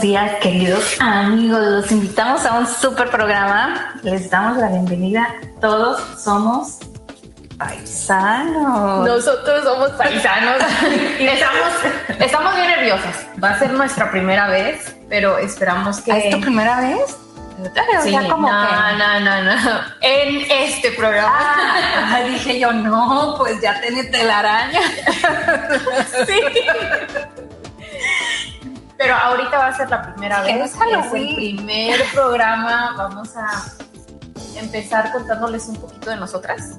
buenos días, queridos amigos. Los invitamos a un super programa. Les damos la bienvenida. Todos somos paisanos. Nosotros somos paisanos y estamos, estamos bien nerviosas. Va a ser nuestra primera vez, pero esperamos que. ¿Es tu primera vez? Sí, como no, que... no, no, no. En este programa. Ah, dije yo, no, pues ya tenés telaraña. sí. Pero ahorita va a ser la primera vez. Es el primer programa. Vamos a empezar contándoles un poquito de nosotras.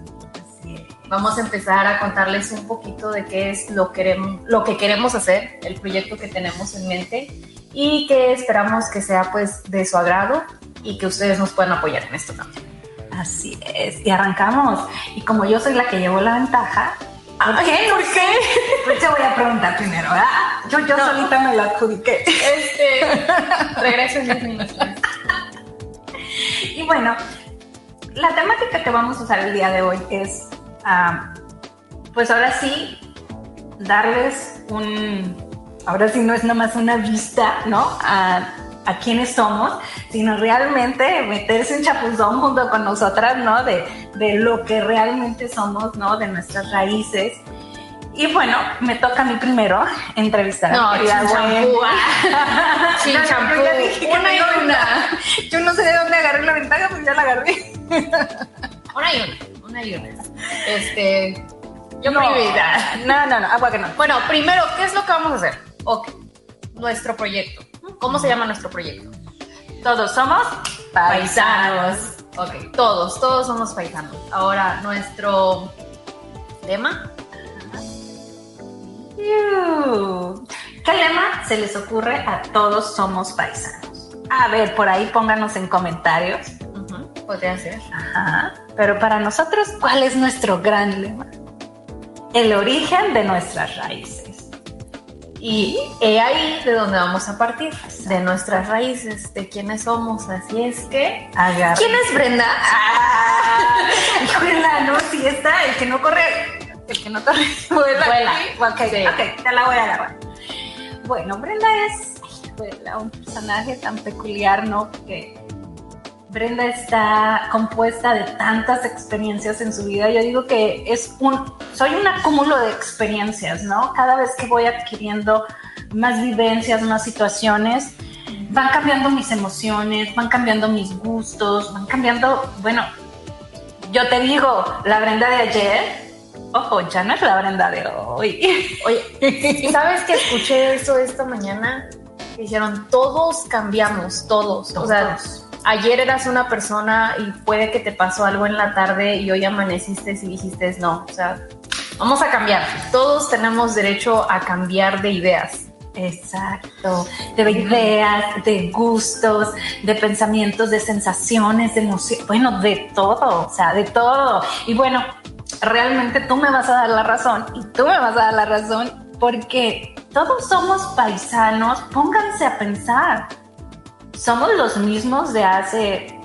Vamos a empezar a contarles un poquito de qué es lo, queremos, lo que queremos hacer, el proyecto que tenemos en mente y que esperamos que sea pues de su agrado y que ustedes nos puedan apoyar en esto también. Así es, y arrancamos. Y como yo soy la que llevo la ventaja, ¿Por qué? ¿Por qué? Pues te voy a preguntar primero, ¿verdad? Yo, yo solita me la adjudiqué. Este, regreso en 10 minutos. Y bueno, la temática que vamos a usar el día de hoy es, pues ahora sí, darles un, ahora sí no es nomás una vista, ¿no? A, a quiénes somos, sino realmente meterse un chapuzón junto con nosotras, ¿no? De, de lo que realmente somos, ¿no? De nuestras raíces. Y bueno, me toca a mí primero entrevistar no, a mi champú. Sin champú. Una y una. Yo no sé de dónde agarré la ventaja, pues ya la agarré. una y una. Una y una. Este. Yo no, prioridad. No, no, no, agua que no. Bueno, primero, ¿qué es lo que vamos a hacer? Ok. Nuestro proyecto. ¿Cómo se llama nuestro proyecto? Todos somos paisanos. Ok, todos, todos somos paisanos. Ahora, nuestro lema. ¿Qué lema se les ocurre a todos somos paisanos? A ver, por ahí pónganos en comentarios. podría ser. Ajá. Pero para nosotros, ¿cuál es nuestro gran lema? El origen de nuestras raíces. Y he ahí de donde vamos a partir, de nuestras raíces, de quiénes somos. Así es que. Agarra. ¿Quién es Brenda? Ah, híjole, no, si está, el que no corre, el que no corre, vuela. Vuela. Ok, ok, te la voy a agarrar. Bueno, Brenda es un personaje tan peculiar, ¿no? Que Brenda está compuesta de tantas experiencias en su vida. Yo digo que es un, soy un acúmulo de experiencias, ¿no? Cada vez que voy adquiriendo más vivencias, más situaciones, van cambiando mis emociones, van cambiando mis gustos, van cambiando, bueno, yo te digo, la Brenda de ayer, ojo, ya no es la Brenda de hoy. Oye, ¿sabes que escuché eso esta mañana? Dijeron, todos cambiamos, todos. todos. O sea, ayer eras una persona y puede que te pasó algo en la tarde y hoy amaneciste y dijiste no, o sea, vamos a cambiar. Todos tenemos derecho a cambiar de ideas. Exacto, de ideas, de gustos, de pensamientos, de sensaciones, de emociones, bueno, de todo, o sea, de todo. Y bueno, realmente tú me vas a dar la razón y tú me vas a dar la razón porque todos somos paisanos, pónganse a pensar somos los mismos de hace,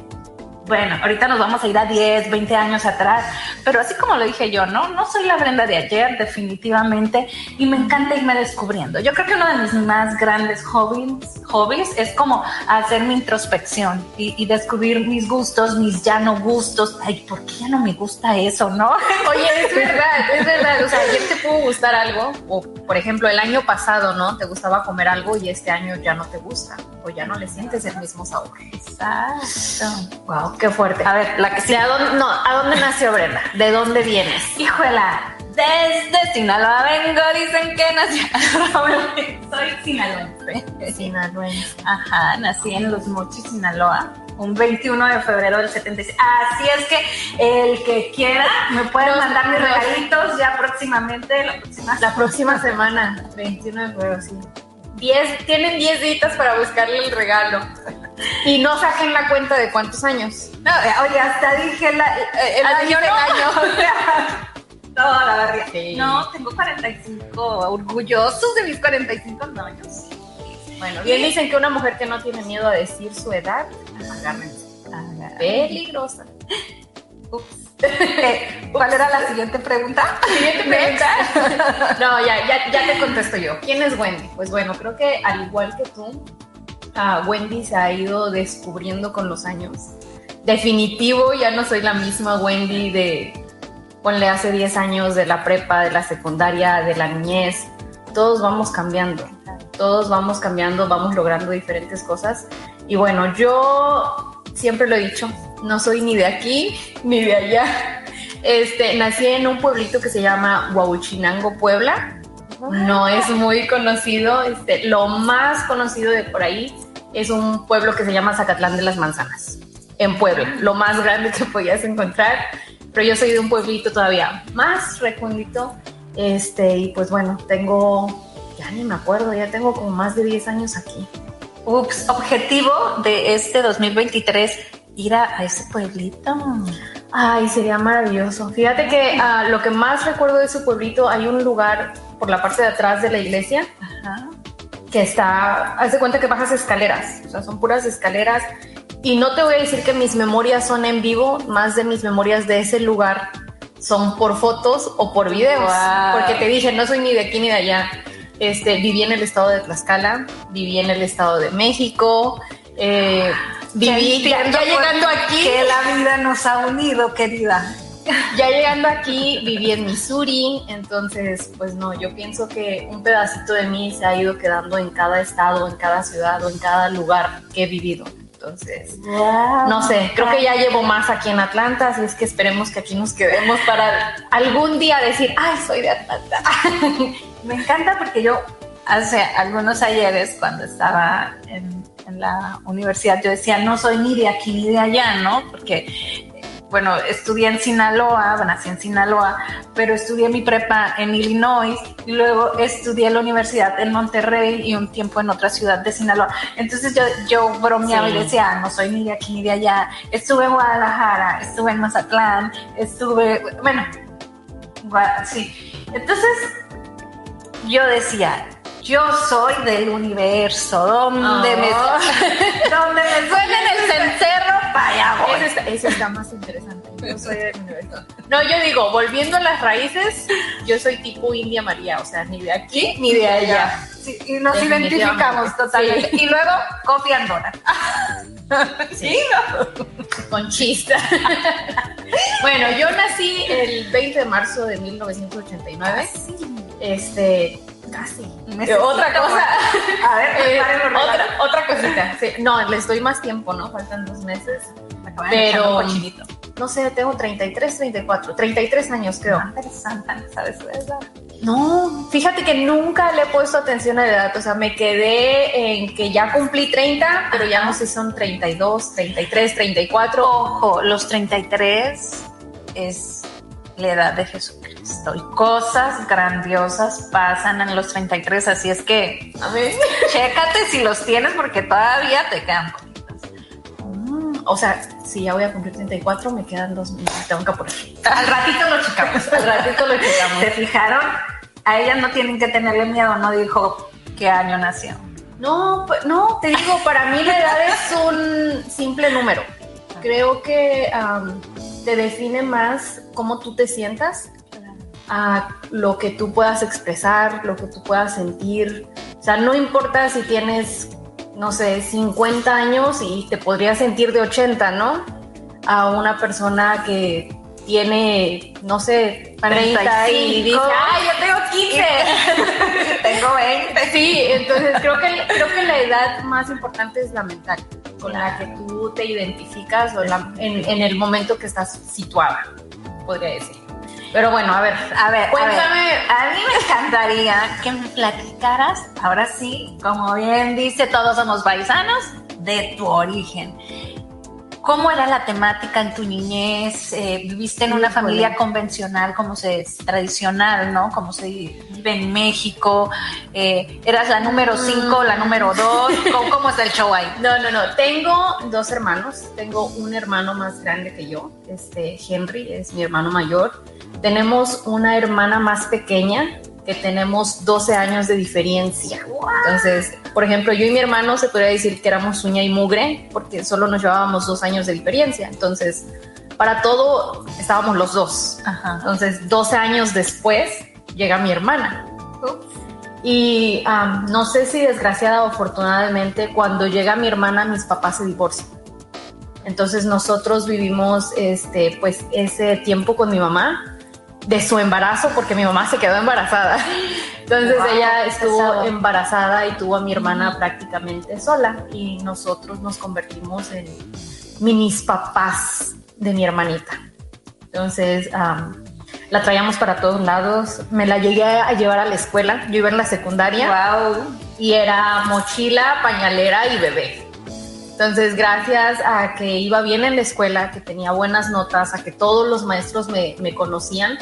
bueno, ahorita nos vamos a ir a 10, 20 años atrás, pero así como lo dije yo, ¿no? No soy la Brenda de ayer, definitivamente, y me encanta irme descubriendo. Yo creo que uno de mis más grandes hobbies, hobbies es como hacer mi introspección y, y descubrir mis gustos, mis ya no gustos. Ay, ¿por qué ya no me gusta eso, no? Oye, es verdad, es verdad. O sea, ayer te pudo gustar algo, o por ejemplo, el año pasado, ¿no? Te gustaba comer algo y este año ya no te gusta, o ya no le sientes el mismo sabor. Exacto. Wow, qué fuerte. A ver, la que sea, ¿a dónde, no, ¿a dónde nació Brenda? ¿De dónde vienes? Híjola, desde Sinaloa vengo, dicen que nací. Soy sinaloense. Sinaloense. Ajá, nací en Los Mochis, Sinaloa. Un 21 de febrero del 76. Así es que el que quiera me puede mandar mis regalitos ya próximamente, la próxima La próxima semana, 21 de febrero, sí. 10, tienen 10 días para buscarle el regalo. Y no saquen la cuenta de cuántos años. No, eh, oye, hasta dije la, eh, el Ah, año, ¿no? el año. O sea, toda la barriga. Sí. No, tengo 45, orgullosos de mis 45 años. Bueno, bien dicen que una mujer que no tiene miedo a decir su edad, agárrense. Peligrosa. Ups. Eh, ¿Cuál era la siguiente pregunta? Siguiente pregunta. No, ya, ya, ya te contesto yo. ¿Quién es Wendy? Pues bueno, creo que al igual que tú, uh, Wendy se ha ido descubriendo con los años. Definitivo, ya no soy la misma Wendy de, ponle hace 10 años, de la prepa, de la secundaria, de la niñez. Todos vamos cambiando, todos vamos cambiando, vamos logrando diferentes cosas. Y bueno, yo siempre lo he dicho, no soy ni de aquí ni de allá. Este, nací en un pueblito que se llama Huauchinango, Puebla. No es muy conocido. Este, lo más conocido de por ahí es un pueblo que se llama Zacatlán de las Manzanas, en Puebla, lo más grande que podías encontrar. Pero yo soy de un pueblito todavía más recóndito. Este, y pues bueno, tengo, ya ni me acuerdo, ya tengo como más de 10 años aquí. Ups, objetivo de este 2023, ir a, ese pueblito. Ay, sería maravilloso. Fíjate que uh, lo que más recuerdo de ese pueblito, hay un lugar por la parte de atrás de la iglesia Ajá. que está, haz de cuenta que bajas escaleras, o sea, son puras escaleras. Y no te voy a decir que mis memorias son en vivo, más de mis memorias de ese lugar son por fotos o por videos, wow. porque te dije, no soy ni de aquí ni de allá. Este, viví en el estado de Tlaxcala, viví en el estado de México, eh, viví ya, ya llegando aquí. Que la vida nos ha unido, querida. Ya llegando aquí, viví en Missouri, entonces, pues no, yo pienso que un pedacito de mí se ha ido quedando en cada estado, en cada ciudad o en cada lugar que he vivido. Entonces, wow. no sé, creo que ya llevo más aquí en Atlanta, así es que esperemos que aquí nos quedemos para algún día decir, ay, soy de Atlanta. Me encanta porque yo hace algunos ayeres, cuando estaba en, en, la universidad, yo decía, no soy ni de aquí ni de allá, ¿no? Porque, bueno, estudié en Sinaloa, nací en Sinaloa, pero estudié mi prepa en Illinois y luego estudié la universidad en Monterrey y un tiempo en otra ciudad de Sinaloa. Entonces yo, yo bromeaba sí. y decía, no soy ni de aquí ni de allá. Estuve en Guadalajara, estuve en Mazatlán, estuve, bueno, sí. Entonces yo decía, yo soy del universo, donde oh. me donde me suena el cencerro, para voy. Eso está, eso está, más interesante. Yo soy del universo. No, yo digo, volviendo a las raíces, yo soy tipo India María, o sea, ni de aquí ¿Sí? ni de allá. Sí, y nos identificamos totalmente. Sí. Y luego, Kofi Andona. Sí, no. Conchista. bueno, yo nací el 20 de marzo de 1989. Ah, sí. Este, casi. Otra cosa. A ver, eh, otra, otra cosita. Sí, no, les doy más tiempo, ¿no? Faltan dos meses. Pero, no sé, tengo 33, 34, 33 años creo. Ah, interesante, ¿sabes? No, fíjate que nunca le he puesto atención a la edad. O sea, me quedé en que ya cumplí 30, pero ya no sé si son 32, 33, 34. Ojo, los 33 es la edad de Jesucristo y cosas grandiosas pasan en los 33, así es que a ver. chécate si los tienes porque todavía te quedan mm, o sea, si ya voy a cumplir 34, me quedan dos minutos, tengo que apurar. Al ratito lo checamos, al ratito lo checamos. ¿Se fijaron? A ella no tienen que tenerle miedo, no dijo qué año nació. No, pues, no, te digo, para mí la edad es un simple número. Creo que um, te define más cómo tú te sientas, a lo que tú puedas expresar, lo que tú puedas sentir. O sea, no importa si tienes, no sé, 50 años y te podrías sentir de 80, ¿no? A una persona que tiene, no sé, 30 y dice, ¡ay, yo tengo 15! tengo 20. Sí, entonces creo que, creo que la edad más importante es la mental, con la que tú te identificas o la, en, en, el momento que estás situada, podría decir. Pero bueno, a ver, a ver, cuéntame. A, ver, a mí me encantaría que me platicaras, ahora sí, como bien dice, todos somos paisanos, de tu origen. ¿Cómo era la temática en tu niñez? Eh, ¿Viviste en una familia convencional, como se es tradicional, ¿no? Como se vive en México. Eh, ¿Eras la número 5, la número 2? ¿Cómo, ¿Cómo es el show ahí? No, no, no. Tengo dos hermanos. Tengo un hermano más grande que yo, este Henry, es mi hermano mayor. Tenemos una hermana más pequeña, que tenemos 12 años de diferencia. Entonces, por ejemplo, yo y mi hermano se podría decir que éramos uña y mugre porque solo nos llevábamos dos años de diferencia. Entonces, para todo estábamos los dos. Ajá. Entonces, 12 años después llega mi hermana. Ups. Y no sé si desgraciada o afortunadamente, cuando llega mi hermana, mis papás se divorcian. Entonces nosotros vivimos este, pues, ese tiempo con mi mamá de su embarazo, porque mi mamá se quedó embarazada. Entonces ella estuvo embarazada y tuvo a mi hermana prácticamente sola y nosotros nos convertimos en minis papás de mi hermanita. Entonces, la traíamos para todos lados. Me la llegué a llevar a la escuela. Yo iba en la secundaria. Wow. Y era mochila, pañalera y bebé. Entonces, gracias a que iba bien en la escuela, que tenía buenas notas, a que todos los maestros me, me conocían,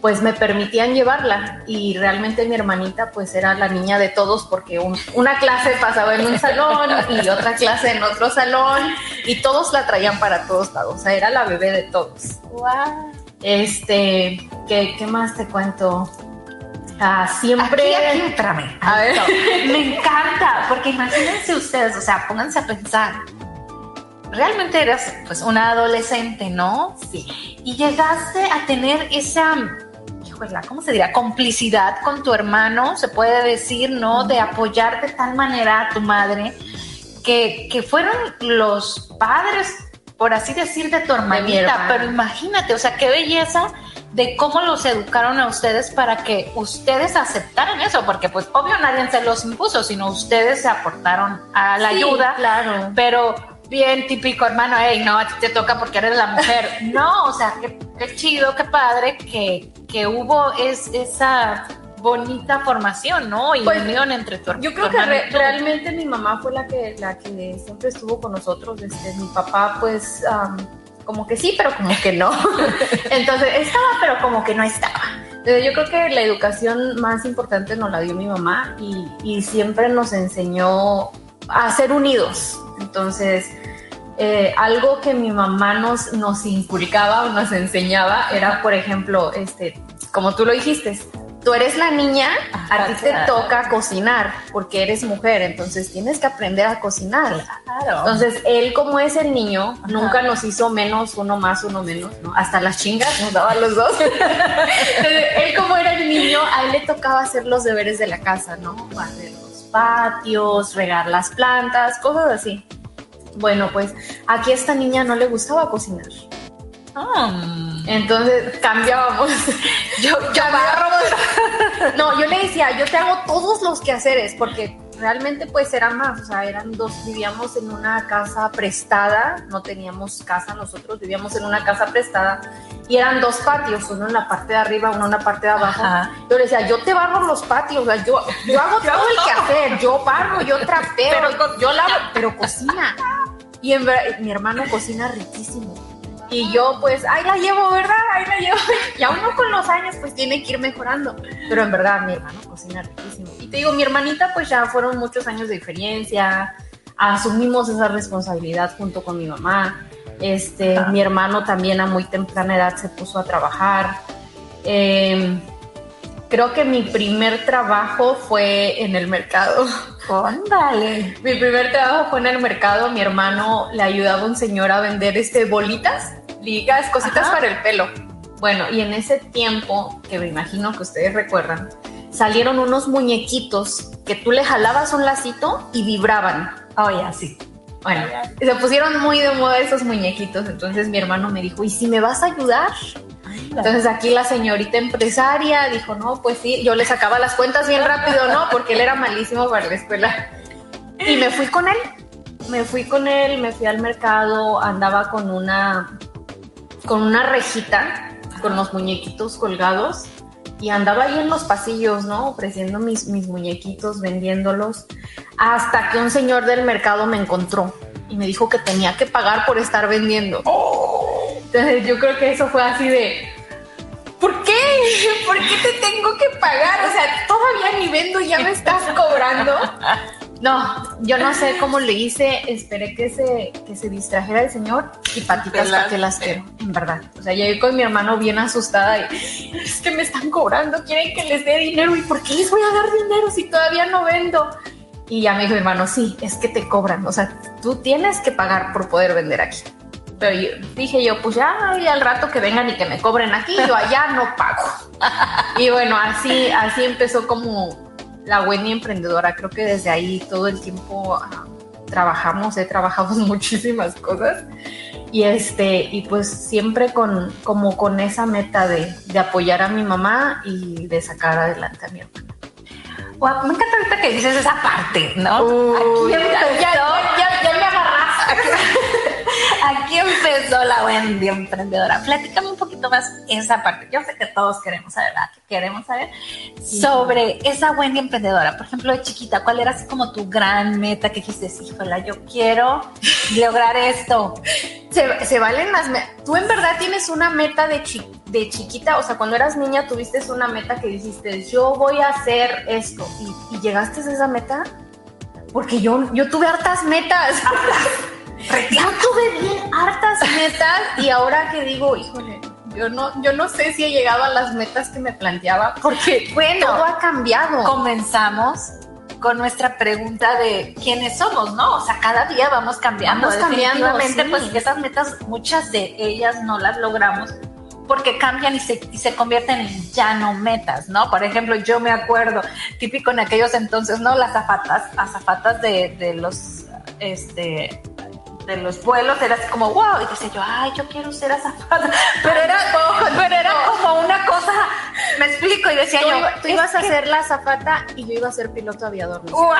pues me permitían llevarla y realmente mi hermanita pues era la niña de todos porque una clase pasaba en un salón y otra clase en otro salón y todos la traían para todos lados, o sea, era la bebé de todos. Wow. Este, ¿qué, qué más te cuento? Ah, siempre. Aquí, aquí, espérame. A ver. Me encanta, porque imagínense ustedes, o sea, pónganse a pensar. Realmente eras pues una adolescente, ¿no? Sí. Y llegaste a tener esa, híjole, ¿cómo se diría? Complicidad con tu hermano, se puede decir, ¿no? De apoyar de tal manera a tu madre, que, que fueron los padres por así decir, de tu hermanita, pero imagínate, o sea, qué belleza de cómo los educaron a ustedes para que ustedes aceptaran eso, porque pues obvio nadie se los impuso, sino ustedes se aportaron a la ayuda. Claro. Pero bien típico, hermano, hey, no, a ti te toca porque eres la mujer. no, o sea, qué, qué chido, qué padre que, que hubo es, esa bonita formación, ¿no? Y pues, unión entre tu Yo creo que realmente mi mamá fue la que, la que siempre estuvo con nosotros. Este, mi papá, pues, como que sí, pero como que no. Entonces, estaba, pero como que no estaba. Entonces, yo creo que la educación más importante nos la dio mi mamá y, y siempre nos enseñó a ser unidos. Entonces, eh, algo que mi mamá nos, nos inculcaba o nos enseñaba era, por ejemplo, este, como tú lo dijiste, tú eres la niña, a ti te toca cocinar porque eres mujer, entonces tienes que aprender a cocinar. Claro. Entonces, él como es el niño, nunca nos hizo menos, uno más, uno menos, ¿no? Hasta las chingas nos daba los dos. entonces, él como era el niño, a él le tocaba hacer los deberes de la casa, ¿no? Hacer los patios, regar las plantas, cosas así. Bueno, pues aquí a esta niña no le gustaba cocinar. Entonces cambiábamos. Yo, yo No, yo le decía, yo te hago todos los quehaceres, porque realmente pues eran más, o sea, eran dos, vivíamos en una casa prestada, no teníamos casa nosotros, vivíamos en una casa prestada y eran dos patios, uno en la parte de arriba, uno en la parte de abajo. Yo le decía, yo te barro los patios, o sea, yo, yo hago todo el quehacer, yo barro, yo trapeo, pero, yo lavo, pero cocina. Y en verdad, mi hermano cocina riquísimo. Y yo pues, ahí la llevo, ¿verdad? Ahí la llevo. Y aún no con los años pues tiene que ir mejorando. Pero en verdad mi hermano cocina riquísimo. Y te digo, mi hermanita pues ya fueron muchos años de diferencia. Asumimos esa responsabilidad junto con mi mamá. Este, mi hermano también a muy temprana edad se puso a trabajar. Em, creo que mi primer trabajo fue en el mercado. Óndale. Mi primer trabajo fue en el mercado. Mi hermano le ayudaba a un señor a vender este bolitas, ligas, cositas para el pelo. Bueno, y en ese tiempo, que me imagino que ustedes recuerdan, salieron unos muñequitos que tú le jalabas un lacito y vibraban. Oh, ya, sí. Bueno, se pusieron muy de moda esos muñequitos. Entonces mi hermano me dijo, ¿y si me vas a ayudar? Entonces aquí la señorita empresaria dijo, no, pues sí, yo le sacaba las cuentas bien rápido, ¿no? Porque él era malísimo para la escuela. Y me fui con él, me fui con él, me fui al mercado, andaba con una, con una rejita, con los muñequitos colgados y andaba ahí en los pasillos, ¿no? Ofreciendo mis, mis muñequitos, vendiéndolos, hasta que un señor del mercado me encontró y me dijo que tenía que pagar por estar vendiendo. Entonces yo creo que eso fue así de, ¿por qué? ¿Por qué te tengo que pagar? O sea, todavía ni vendo y ya me estás cobrando. No, yo no sé cómo le hice, esperé que se, que se distrajera el señor y patitas para que las quiero, en verdad. O sea, llegué con mi hermano bien asustada y es que me están cobrando, quieren que les dé dinero y ¿por qué les voy a dar dinero si todavía no vendo? Y ya me dijo mi hermano, sí, es que te cobran, o sea, tú tienes que pagar por poder vender aquí. Pero dije yo, pues ya, y al rato que vengan y que me cobren aquí, yo allá no pago. y bueno, así, así empezó como la Wendy emprendedora. Creo que desde ahí todo el tiempo ah, trabajamos, he trabajado muchísimas cosas. Y este, y pues siempre con, como con esa meta de, de apoyar a mi mamá y de sacar adelante a mi hermana. Wow, me encanta ahorita que dices esa parte, ¿no? Aquí ya, ya, ya, ya, me agarraste. Aquí Wendy emprendedora. Platícame un poquito más esa parte. Yo sé que todos queremos saber, ¿verdad? Que queremos saber sobre esa Wendy emprendedora. Por ejemplo, de chiquita, ¿cuál era así como tu gran meta que dijiste, híjola, yo quiero lograr esto? Se, se valen las. Tú en verdad tienes una meta de, chi de chiquita, o sea, cuando eras niña tuviste una meta que dijiste, yo voy a hacer esto. ¿Y, y llegaste a esa meta? Porque yo, yo tuve hartas metas. Yo tuve bien hartas metas y ahora que digo, híjole, yo no, yo no sé si he llegado a las metas que me planteaba porque bueno, todo ha cambiado. Comenzamos con nuestra pregunta de quiénes somos, ¿no? O sea, cada día vamos cambiando. Vamos cambiando, sí. pues esas metas, muchas de ellas no las logramos porque cambian y se, y se convierten en ya no metas, ¿no? Por ejemplo, yo me acuerdo, típico en aquellos entonces, ¿no? Las zapatas, azafatas de, de los, este, de los vuelos era así como wow y decía yo ay yo quiero ser azafata pero era pero era como una cosa me explico y decía tú yo tú ibas a ser la azafata y yo iba a ser piloto aviador ¿no? wow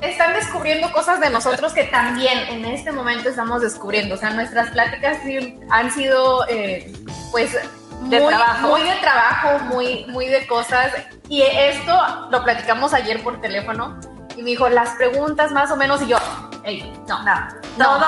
están descubriendo cosas de nosotros que también en este momento estamos descubriendo o sea nuestras pláticas han sido eh, pues de muy, trabajo. muy de trabajo, muy, muy de cosas. Y esto lo platicamos ayer por teléfono y me dijo las preguntas más o menos y yo, hey, no, no, no, no,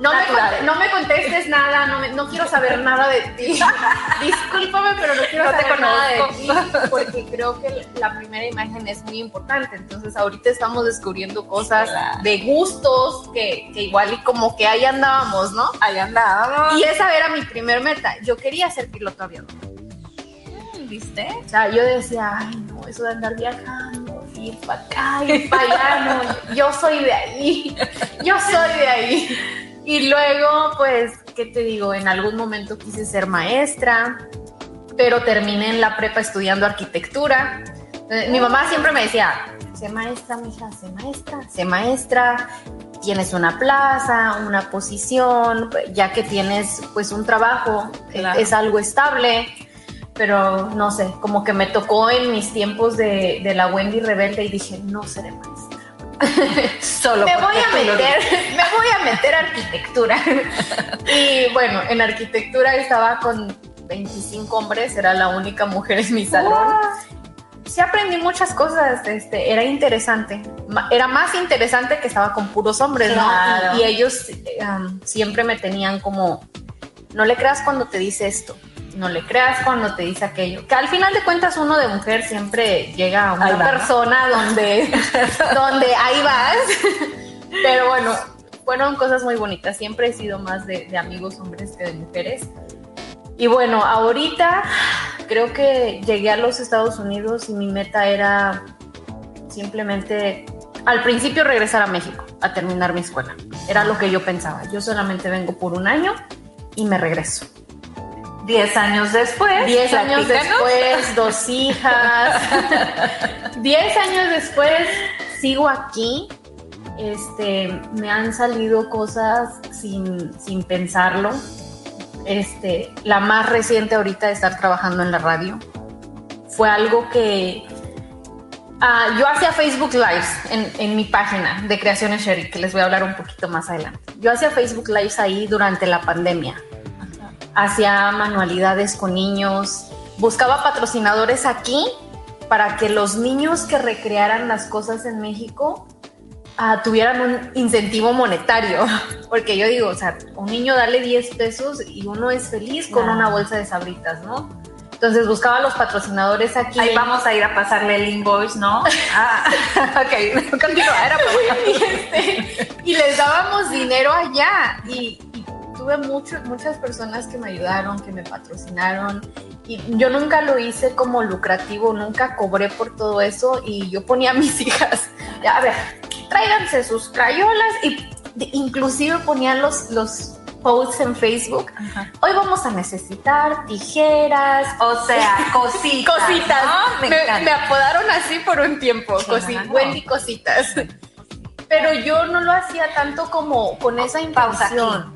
no, me, no me contestes nada, no, me, no quiero saber nada de ti. Discúlpame, pero no quiero No te saber nada de ti porque creo que la primera imagen es muy importante. Entonces ahorita estamos descubriendo cosas de gustos que, que igual y como que ahí andábamos, ¿no? ahí andábamos Y esa era mi primer meta. Yo quería ser piloto aviador. Viste O sea, yo decía, ay, no, eso de andar viajando, ir para acá, ir para allá, no, yo soy de ahí, yo soy de ahí. Y luego, pues, ¿qué te digo? En algún momento quise ser maestra, pero terminé en la prepa estudiando arquitectura. Eh, Mi mamá siempre me decía, sé maestra, mija, sé maestra, sé maestra, tienes una plaza, una posición, ya que tienes pues un trabajo, eh, Claro. es algo estable pero no sé, como que me tocó en mis tiempos de, de la Wendy rebelde y dije, no seré maestra. solo Me voy a meter, me voy a meter a arquitectura. y bueno, en arquitectura estaba con 25 hombres, era la única mujer en mi salón. Sí aprendí muchas cosas, este, era interesante. Era más interesante que estaba con puros hombres, Claro. ¿no? Y, y ellos um, siempre me tenían como, no le creas cuando te dice esto, no le creas cuando te dice aquello. Que al final de cuentas uno de mujer siempre llega a una persona donde, donde ahí vas. Pero bueno, fueron cosas muy bonitas. Siempre he sido más de, de amigos hombres que de mujeres. Y bueno, ahorita creo que llegué a los Estados Unidos y mi meta era simplemente al principio regresar a México a terminar mi escuela. Era lo que yo pensaba. Yo solamente vengo por un año y me regreso. Diez años después. Diez años después, dos hijas. Diez años después, sigo aquí. Este, me han salido cosas sin, sin pensarlo. Este, la más reciente ahorita de estar trabajando en la radio fue algo que ah, yo hacía Facebook Lives en, en mi página de Creaciones Sherry, que les voy a hablar un poquito más adelante. Yo hacía Facebook Lives ahí durante la pandemia hacía manualidades con niños, buscaba patrocinadores aquí para que los niños que recrearan las cosas en México ah, tuvieran un incentivo monetario. Porque yo digo, o sea, un niño dale 10 pesos y uno es feliz con una bolsa de sabritas, ¿no? Entonces buscaba los patrocinadores aquí. Ahí vamos a ir a pasarle el invoice, ¿no? Ah, ok, continúa, era y, este, y les dábamos dinero allá y, y tuve mucho- muchas personas que me ayudaron, que me patrocinaron y yo nunca lo hice como lucrativo, nunca cobré por todo eso y yo ponía a mis hijas, ya, a ver, tráiganse sus crayolas y de- inclusive ponía los, los posts en Facebook. Hoy vamos a necesitar tijeras, o sea, cositas. cositas. Me, apodaron así por un tiempo, Wendy Cositas. Pero yo no lo hacía tanto como con esa intención.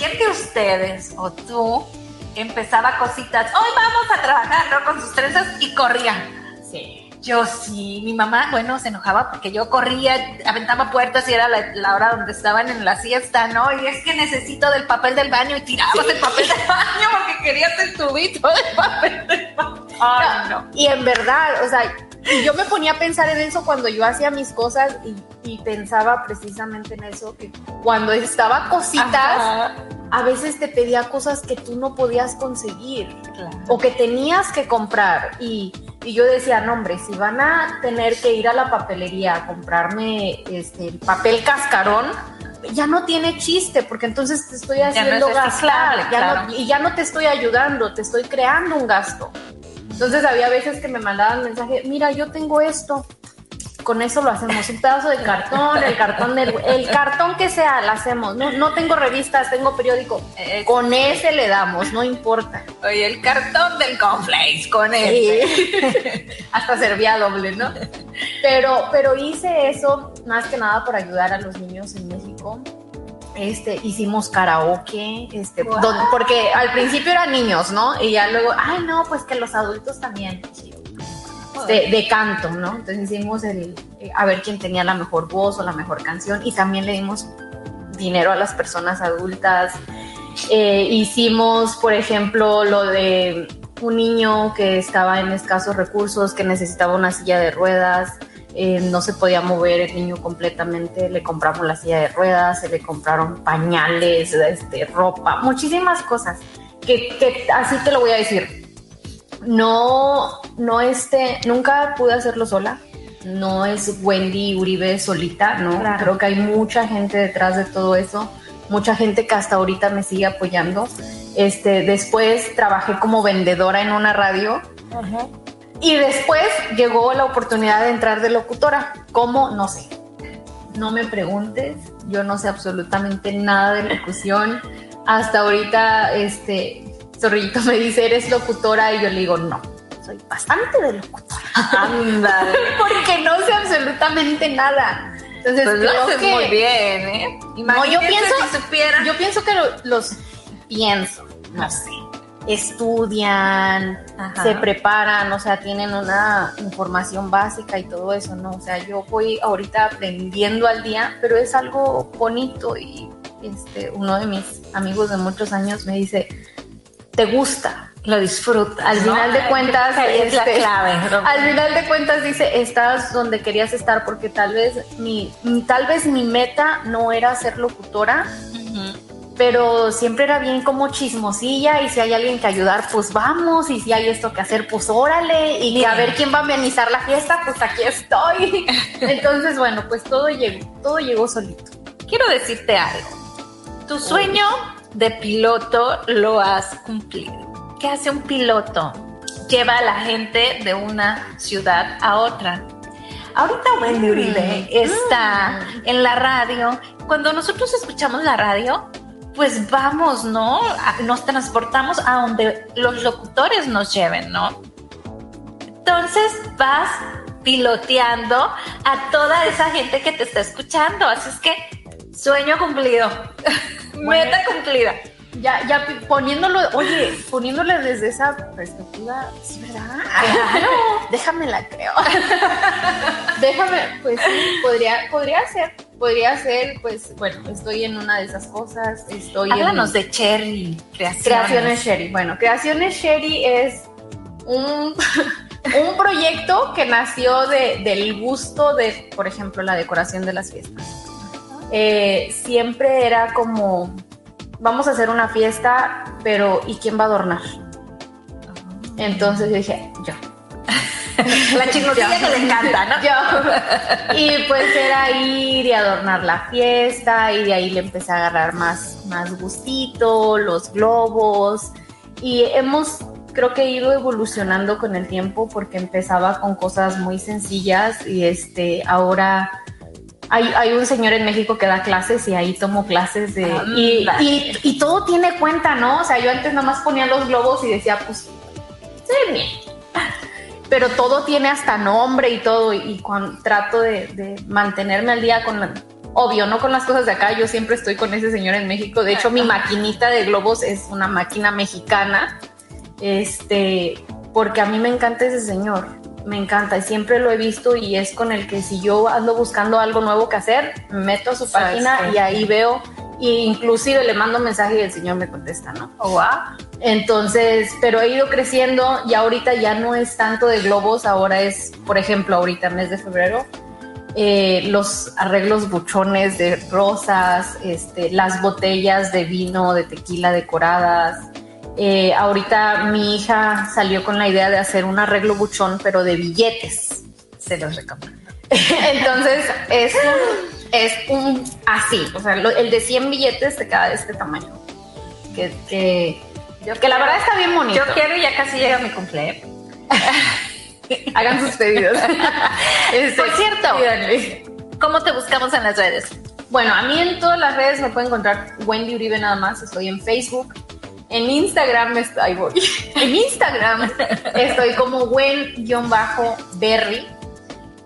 ¿Quién de ustedes o tú empezaba cositas? Hoy vamos a trabajar, ¿no? Con sus trenzas y corría. Sí. Yo sí, mi mamá, bueno, se enojaba porque yo corría, aventaba puertas y era la, hora donde estaban en la siesta, ¿no? Y es que necesito del papel del baño y tirabas el papel del baño porque querías el tubito de papel del baño. Ay, no. Y en verdad, o sea, yo me ponía a pensar en eso cuando yo hacía mis cosas y, pensaba precisamente en eso, que cuando estaba cositas, a veces te pedía cosas que tú no podías conseguir o que tenías que comprar y y yo decía, no, hombre, si van a tener que ir a la papelería a comprarme este, el papel cascarón, ya no tiene chiste, porque entonces te estoy haciendo gastar y ya no te estoy ayudando, te estoy creando un gasto. Entonces había veces que me mandaban mensaje, mira, yo tengo esto, con eso lo hacemos, un pedazo de cartón, el cartón del, el cartón que sea, lo hacemos. No, no tengo revistas, tengo periódico. con ese le damos, no importa. Oye, el cartón del conflace, con ese. Hasta servía doble, ¿no? Pero, pero hice eso más que nada por ayudar a los niños en México. Este, hicimos karaoke, este, porque al principio eran niños, ¿no? Y ya luego, ay, no, pues que los adultos también de, canto, ¿no? Entonces hicimos el, eh, a ver quién tenía la mejor voz o la mejor canción y también le dimos dinero a las personas adultas. Eh, hicimos, por ejemplo, lo de un niño que estaba en escasos recursos, que necesitaba una silla de ruedas, eh, no se podía mover el niño completamente, le compramos la silla de ruedas, se le compraron pañales, este, ropa, muchísimas cosas. Que, que así te lo voy a decir, no, no este, nunca pude hacerlo sola. No es Wendy Uribe solita, ¿no? Creo que hay mucha gente detrás de todo eso, mucha gente que hasta ahorita me sigue apoyando. Este, después trabajé como vendedora en una radio. Y después llegó la oportunidad de entrar de locutora. ¿Cómo? No sé. No me preguntes. Yo no sé absolutamente nada de locución. Hasta ahorita, este, Zorrillito me dice, ¿eres locutora? Y yo le digo, no, soy bastante de locutora. Ándale. Porque no sé absolutamente nada. Entonces, pues lo haces muy bien, ¿eh? No, yo pienso, si yo pienso que los pienso, no sé, estudian, se preparan, o sea, tienen una información básica y todo eso, ¿no? O sea, yo voy ahorita aprendiendo al día, pero es algo bonito y este, uno de mis amigos de muchos años me dice, te gusta, lo disfrutas. Al final de cuentas, es la este, clave. Al final de cuentas dice, estás donde querías estar porque tal vez mi, tal vez mi meta no era ser locutora. Pero siempre era bien como chismosilla y si hay alguien que ayudar, pues vamos, y si hay esto que hacer, pues órale, y a ver quién va a amenizar la fiesta, pues aquí estoy. Entonces, bueno, pues todo llegó, todo llegó solito. Quiero decirte algo. Tu sueño de piloto lo has cumplido. ¿Qué hace un piloto? Lleva a la gente de una ciudad a otra. Ahorita Wendy Uribe mm. está en la radio. Cuando nosotros escuchamos la radio, pues vamos, ¿no? Nos transportamos a donde los locutores nos lleven, ¿no? Entonces vas piloteando a toda esa gente que te está escuchando. Así es que sueño cumplido. Meta cumplida. Ya, ya poniéndolo, oye, poniéndole desde esa perspectiva, sí, ¿verdad? Claro, déjame la creo. déjame, pues sí, podría, podría ser, podría ser, pues, bueno, estoy en una de esas cosas, estoy Háblanos de Cherry, creaciones. Creaciones Cherry. Bueno, Creaciones Cherry es un, un proyecto que nació de, del gusto de, por ejemplo, la decoración de las fiestas eh, siempre era como, vamos a hacer una fiesta, pero ¿y quién va a adornar? Entonces yo dije, yo. La chismosilla que le encanta, ¿no? Yo. Y pues era ir y adornar la fiesta y de ahí le empecé a agarrar más, más gustito, los globos. Y hemos, creo que ido evolucionando con el tiempo porque empezaba con cosas muy sencillas y este, ahora hay, hay, un señor en México que da clases y ahí tomo clases de... y, y, y, todo tiene cuenta, ¿no? O sea, yo antes nada más ponía los globos y decía, pues, sí, bien. Pero todo tiene hasta nombre y todo. Y cuando trato de, de mantenerme al día con... La, obvio, no con las cosas de acá, yo siempre estoy con ese señor en México. De hecho, mi maquinita de globos es una máquina mexicana. Este, porque a mí me encanta ese señor me encanta y siempre lo he visto y es con el que si yo ando buscando algo nuevo que hacer, me meto a su página y ahí veo e inclusive le mando un mensaje y el señor me contesta, ¿no? Oh, wow. Entonces, pero he ido creciendo y ahorita ya no es tanto de globos, ahora es, por ejemplo, ahorita mes de febrero, eh, los arreglos buchones de rosas, este, las botellas de vino, de tequila decoradas, eh, ahorita mi hija salió con la idea de hacer un arreglo buchón, pero de billetes. Se los recomiendo. Entonces es un, es un así, o sea, el de 100 billetes de cada de este tamaño. Que, que, que la verdad está bien bonito. Yo quiero y ya casi llega mi cumpleaños. Hagan sus pedidos. Este, Por cierto, ¿cómo te buscamos en las redes? Bueno, a mí en todas las redes me pueden encontrar Wendy Uribe nada más. Estoy en Facebook, en Instagram estoy, voy. En Instagram estoy como Wen-Berry.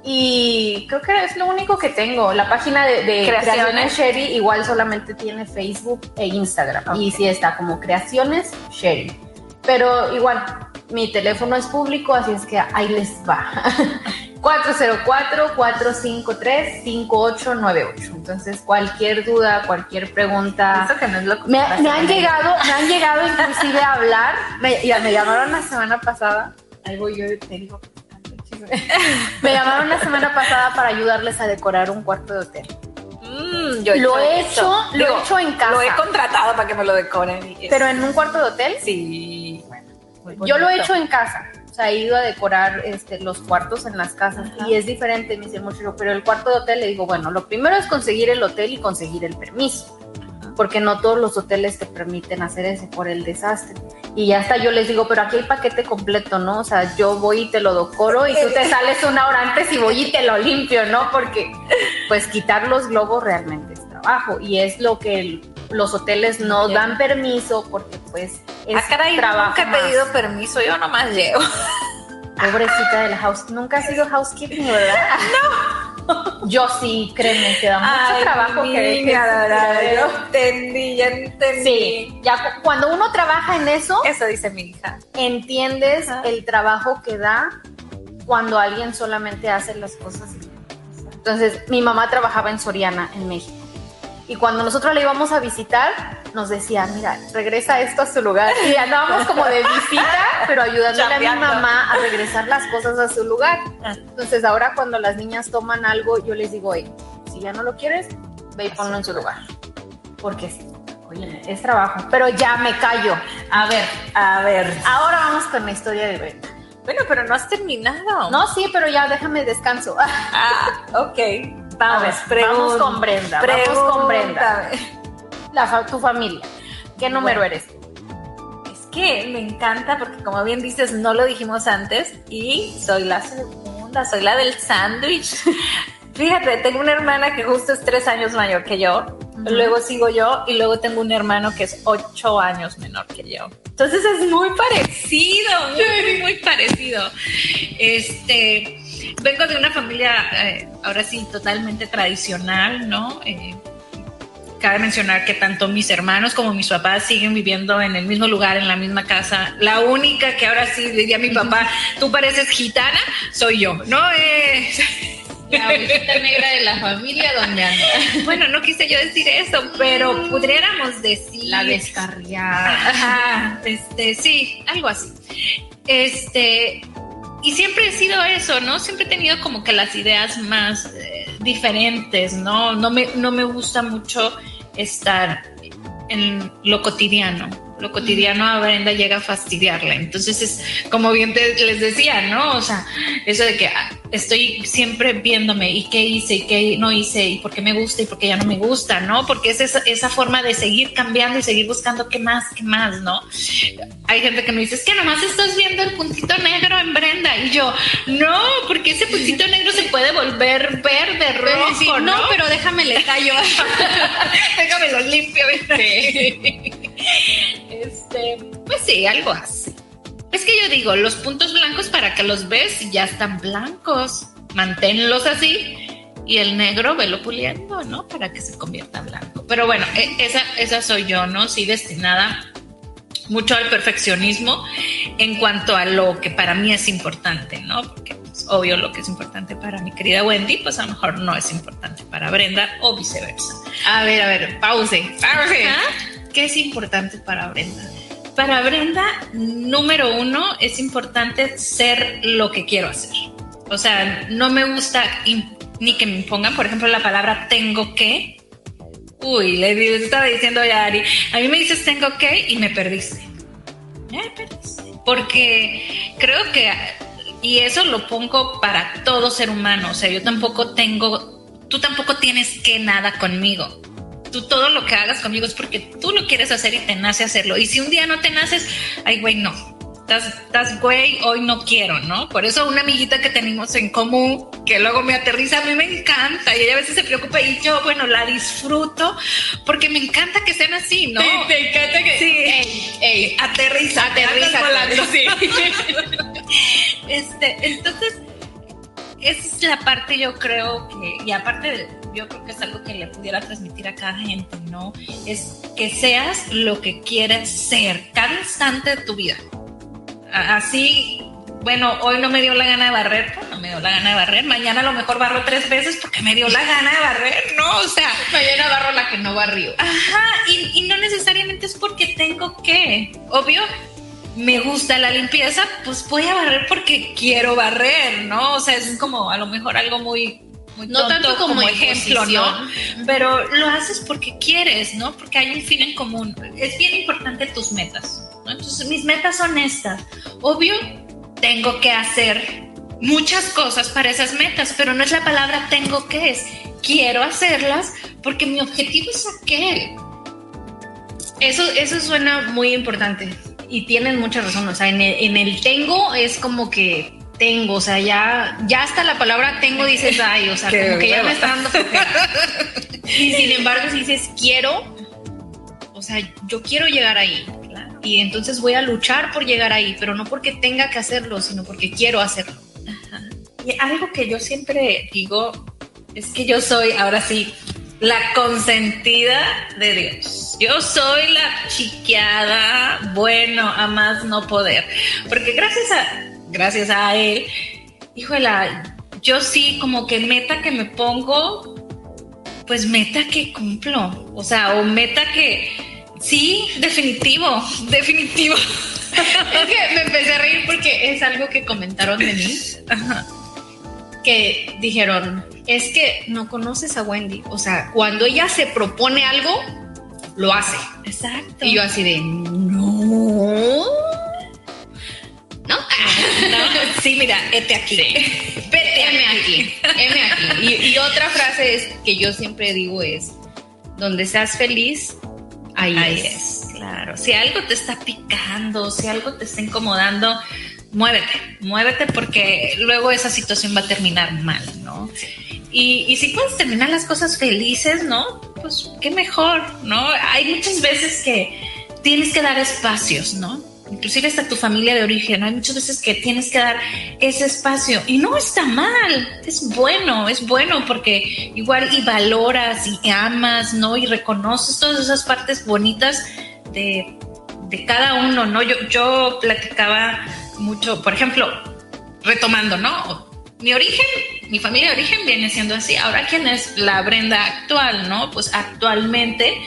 Y creo que es lo único que tengo. La página de, Creaciones. Sherry igual solamente tiene Facebook e Instagram. Y sí está como Creaciones Sherry. Pero igual, mi teléfono es público, así es que ahí les va. 404-453-5898. Entonces, cualquier duda, cualquier pregunta. Eso que no es lo me, me han llegado, me han llegado inclusive a hablar. Me, ya me llamaron la semana pasada. Voy yo te digo. me llamaron la semana pasada para ayudarles a decorar un cuarto de hotel. Mm, yo lo he hecho, lo he hecho en casa. Lo he contratado para que me lo decoren. Pero en un cuarto de hotel. Sí. Bueno, yo lo he hecho en casa o sea, he ido a decorar este, los cuartos en las casas y es diferente, me dice mucho, pero el cuarto de hotel le digo, bueno, lo primero es conseguir el hotel y conseguir el permiso, porque no todos los hoteles te permiten hacer eso por el desastre. Y ya está, yo les digo, pero aquí hay paquete completo, ¿no? O sea, yo voy y te lo decoro y tú te sales una hora antes y voy y te lo limpio, ¿no? Porque pues quitar los globos realmente es trabajo y es lo que los hoteles no dan permiso porque pues es ah, caray, trabajo nunca he pedido permiso, yo nomás llego. Pobrecita del house, nunca ha sido housekeeping, ¿verdad? No. Yo sí, créeme, que da mucho trabajo que, que ya entendí, ya entendí. Sí, ya cuando uno trabaja en eso, eso dice mi hija. Entiendes el trabajo que da cuando alguien solamente hace las cosas. Entonces, mi mamá trabajaba en Soriana, en México y cuando nosotros le íbamos a visitar, nos decía, mira, regresa esto a su lugar. Y andábamos como de visita, pero ayudándole a mi mamá a regresar las cosas a su lugar. Entonces ahora cuando las niñas toman algo, yo les digo, oye, si ya no lo quieres, ve y ponlo en su lugar. Porque oye, es trabajo. Pero ya me callo. A ver, a ver. Ahora vamos con la historia de Brenda. Bueno, pero no has terminado. No, sí, pero ya déjame descanso. Ah, ok. Vamos, vamos con Brenda. Vamos con Brenda. La, tu familia. ¿Qué número eres? Es que me encanta porque como bien dices, no lo dijimos antes y soy la segunda, soy la del sándwich. Fíjate, tengo una hermana que justo es tres años mayor que yo, luego sigo yo y luego tengo un hermano que es ocho años menor que yo. Entonces es muy parecido, muy, muy parecido. Este, vengo de una familia, eh, ahora sí, totalmente tradicional, ¿no? Eh, cabe mencionar que tanto mis hermanos como mis papás siguen viviendo en el mismo lugar, en la misma casa. La única que ahora sí diría mi papá, tú pareces gitana, soy yo, ¿no? Eh, la bolita negra de la familia donde anda. Bueno, no quise yo decir eso, pero pudiéramos decir. La descarriada. este, sí, algo así. Este, y siempre he sido eso, ¿no? Siempre he tenido como que las ideas más eh, diferentes, ¿no? No me, no me gusta mucho estar en lo cotidiano. Lo cotidiano a Brenda llega a fastidiarla. Entonces es como bien les decía, ¿no? O sea, eso de que ah, estoy siempre viéndome y qué hice y qué no hice y por qué me gusta y por qué ya no me gusta, ¿no? Porque es esa, esa forma de seguir cambiando y seguir buscando qué más, qué más, ¿no? Hay gente que me dice, es que nomás estás viendo el puntito negro en Brenda y yo, no, porque ese puntito negro se puede volver verde, rojo, ¿no? pero déjame le tallo. déjame lo limpio. Este, pues sí, algo así. Es que yo digo, los puntos blancos para que los ves ya están blancos. Manténlos así y el negro velo puliendo, ¿no? Para que se convierta en blanco. Pero bueno, e, esa, esa soy yo, ¿no? Sí, destinada mucho al perfeccionismo en cuanto a lo que para mí es importante, ¿no? Porque pues, obvio lo que es importante para mi querida Wendy, pues a lo mejor no es importante para Brenda o viceversa. A ver, a ver, pause, pause. ¿Qué es importante para Brenda? Para Brenda, número uno, es importante ser lo que quiero hacer. O sea, no me gusta ni que me impongan, por ejemplo, la palabra tengo que. Uy, le estaba diciendo a Ari, a mí me dices tengo que y me perdiste. Me perdiste. Porque creo que, y eso lo pongo para todo ser humano, o sea, yo tampoco tengo, tú tampoco tienes que nada conmigo tú todo lo que hagas conmigo es porque tú lo quieres hacer y te nace hacerlo. Y si un día no te naces, ay, güey, no. Estás, güey, hoy no quiero, ¿no? Por eso una amiguita que tenemos en común, que luego me aterriza, a mí me encanta y ella a veces se preocupa y yo, bueno, la disfruto porque me encanta que sean así, ¿no? Te, encanta que... Sí. Ey, ey, aterriza, aterriza. Volando, sí. este, entonces esa es la parte yo creo que, y aparte yo creo que es algo que le pudiera transmitir a cada gente, ¿no? Es que seas lo que quieras ser cada instante de tu vida. Así, bueno, hoy no me dio la gana de barrer, pues no me dio la gana de barrer. Mañana a lo mejor barro tres veces porque me dio la gana de barrer, ¿no? O sea, mañana barro la que no barrió. Ajá, y, y no necesariamente es porque tengo que, obvio me gusta la limpieza, pues voy a barrer porque quiero barrer, ¿no? O sea, es como a lo mejor algo muy, no tanto como, ejemplo, ¿no? Pero lo haces porque quieres, ¿no? Porque hay un fin en común. Es bien importante tus metas, ¿no? Entonces, mis metas son estas. Obvio, tengo que hacer muchas cosas para esas metas, pero no es la palabra tengo que, es quiero hacerlas porque mi objetivo es aquel. Eso, eso suena muy importante y tienen mucha razón, o sea, en el, tengo es como que tengo, o sea, ya, ya hasta la palabra tengo dices, ay, o sea, como que ya me está dando Y sin embargo, si dices quiero, o sea, yo quiero llegar ahí. Y entonces voy a luchar por llegar ahí, pero no porque tenga que hacerlo, sino porque quiero hacerlo. Y algo que yo siempre digo es que yo soy, ahora sí, la consentida de Dios. Yo soy la chiqueada, bueno, a más no poder. Porque gracias a, gracias a él, híjole, yo sí como que meta que me pongo, pues meta que cumplo. O sea, o meta que, sí, definitivo, definitivo. es que me empecé a reír porque es algo que comentaron de mí. Que dijeron, es que no conoces a Wendy. O sea, cuando ella se propone algo, lo hace. Exacto. Y yo así de. ¿No? Sí, mira, este aquí. Vete aquí. M aquí. Y, otra frase es, que yo siempre digo es, donde seas feliz, ahí, es. Claro. Si algo te está picando, si algo te está incomodando, muévete, muévete porque luego esa situación va a terminar mal, ¿no? Y, si puedes terminar las cosas felices, ¿no? Pues qué mejor, ¿no? Hay muchas veces que tienes que dar espacios, ¿no? Inclusive hasta tu familia de origen, hay muchas veces que tienes que dar ese espacio y no está mal, es bueno, es bueno porque igual y valoras y amas, ¿no? Y reconoces todas esas partes bonitas de, de cada uno, ¿no? Yo, yo platicaba mucho, por ejemplo, retomando, ¿no? Mi origen, mi familia de origen viene siendo así. Ahora, ¿quién es la Brenda actual, no? Pues actualmente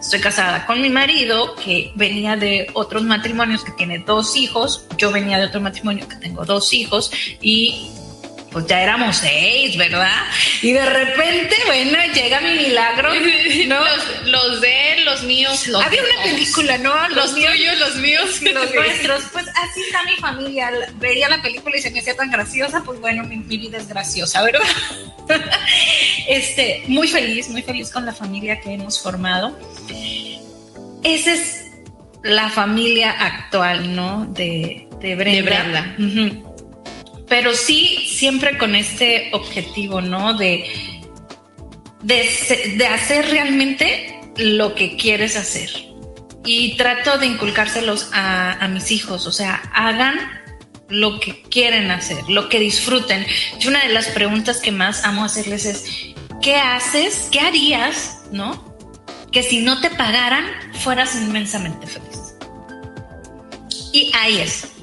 estoy casada con mi marido, que venía de otros matrimonios, que tiene dos hijos. Yo venía de otro matrimonio, que tengo dos hijos. Y pues ya éramos seis, ¿verdad? Y de repente, bueno, llega mi milagro, ¿no? Los, de él, los míos, los Había una película, ¿no? Los, tuyos, los míos. Los nuestros. Pues así está mi familia. Veía la película y se me hacía tan graciosa, pues bueno, mi, mi vida es graciosa, ¿verdad? este, muy feliz, muy feliz con la familia que hemos formado. Esa es la familia actual, ¿no? De, de Brenda. Pero sí, siempre con este objetivo, ¿no? De, de, hacer realmente lo que quieres hacer. Y trato de inculcárselos a, mis hijos, o sea, hagan lo que quieren hacer, lo que disfruten. Y una de las preguntas que más amo hacerles es, ¿qué haces? ¿Qué harías? ¿No? Que si no te pagaran, fueras inmensamente feliz. Y ahí es.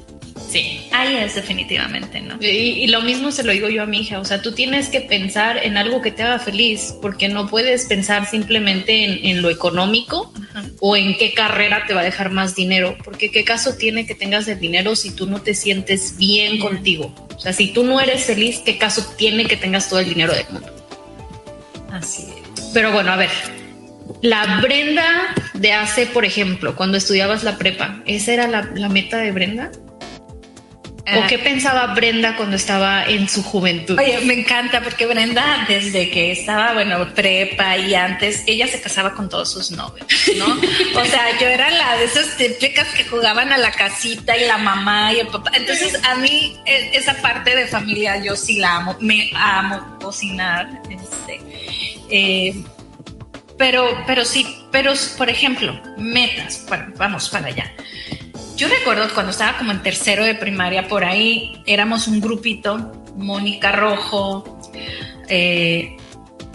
Sí. Ahí es definitivamente, ¿no? Y, lo mismo se lo digo yo a mi hija, o sea, tú tienes que pensar en algo que te haga feliz, porque no puedes pensar simplemente en, lo económico o en qué carrera te va a dejar más dinero, porque qué caso tiene que tengas el dinero si tú no te sientes bien contigo. O sea, si tú no eres feliz, ¿qué caso tiene que tengas todo el dinero del mundo? Así es. Pero bueno, a ver, la Brenda de hace, por ejemplo, cuando estudiabas la prepa, ¿esa era la, la meta de Brenda? ¿O qué pensaba Brenda cuando estaba en su juventud? Oye, me encanta porque Brenda, desde que estaba, bueno, prepa y antes, ella se casaba con todos sus novios, ¿no? o sea, yo era la de esas típicas que jugaban a la casita y la mamá y el papá. Entonces, a mí, e, esa parte de familia, yo sí la amo. Me amo cocinar. Este, eh, pero, pero sí, pero, por ejemplo, metas, vamos para allá yo recuerdo cuando estaba como en tercero de primaria, por ahí éramos un grupito, Mónica Rojo, eh,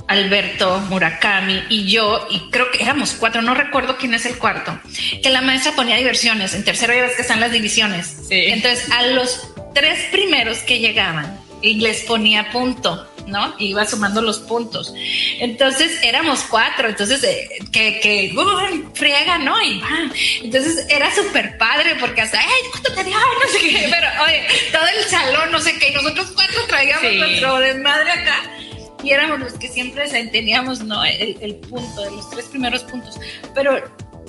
Alberto Murakami y yo, y creo que éramos cuatro, no recuerdo quién es el cuarto, que la maestra ponía diversiones, en tercero ya ves que están las divisiones. Entonces a los tres primeros que llegaban, y les ponía punto. ¿No? iba sumando los puntos. Entonces éramos cuatro, entonces eh, que, que friega, ¿no? Y Entonces era súper padre porque hasta, ay, ¿cuánto te dio? No sé qué, pero oye, todo el salón, no sé qué, y nosotros cuatro traíamos nuestro desmadre acá. Y éramos los que siempre teníamos, ¿no? El, el punto, de los tres primeros puntos. Pero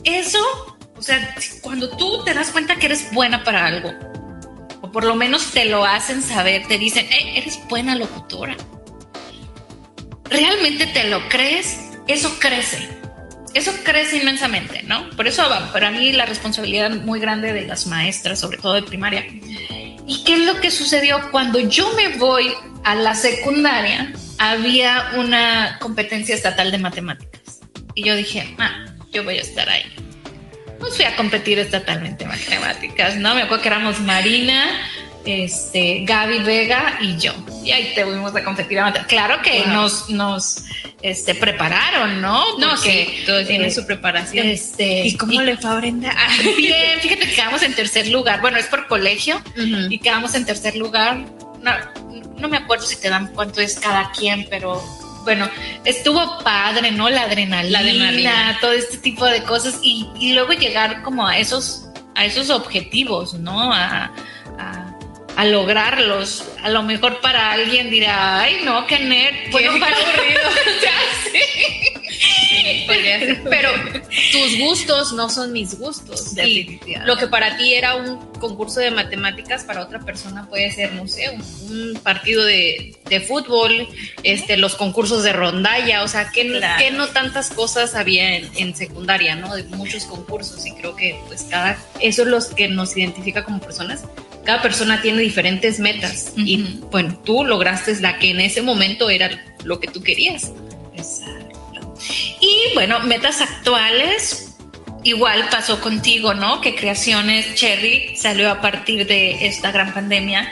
eso, o sea, cuando tú te das cuenta que eres buena para algo, o por lo menos te lo hacen saber, te dicen, hey, eres buena locutora realmente te lo crees, eso crece. Eso crece inmensamente, ¿no? Por eso para mí la responsabilidad muy grande de las maestras, sobre todo de primaria. ¿Y qué es lo que sucedió cuando yo me voy a la secundaria? Había una competencia estatal de matemáticas. Y yo dije, ah, yo voy a estar ahí. Pues fui a competir estatalmente en matemáticas, ¿no? Me acuerdo que éramos Marina, este, Gaby Vega y yo. Y ahí te fuimos a competir a Claro que nos, nos este, prepararon, ¿no? no, sí, todo tiene eh, su preparación. Este, ¿Y cómo le fue a Brenda? Ah, bien, fíjate que quedamos en tercer lugar. Bueno, es por colegio y quedamos en tercer lugar. No, no me acuerdo si te dan cuánto es cada quien, pero bueno, estuvo padre, ¿no? La adrenalina, la adrenalina. todo este tipo de cosas y, y, luego llegar como a esos, a esos objetivos, ¿no? A, a lograrlos. A lo mejor para alguien dirá, ay, no, qué nerd, bueno, para aburrido. Pero tus gustos no son mis gustos. lo que para ti era un concurso de matemáticas, para otra persona puede ser, no sé, un, partido de, fútbol, este, los concursos de rondalla, o sea, que, no tantas cosas había en, secundaria, ¿no? De muchos concursos y creo que pues cada, eso es lo que nos identifica como personas cada persona tiene diferentes metas y bueno, tú lograste la que en ese momento era lo que tú querías. Exacto. Y bueno, metas actuales, igual pasó contigo, ¿no? Que Creaciones Cherry salió a partir de esta gran pandemia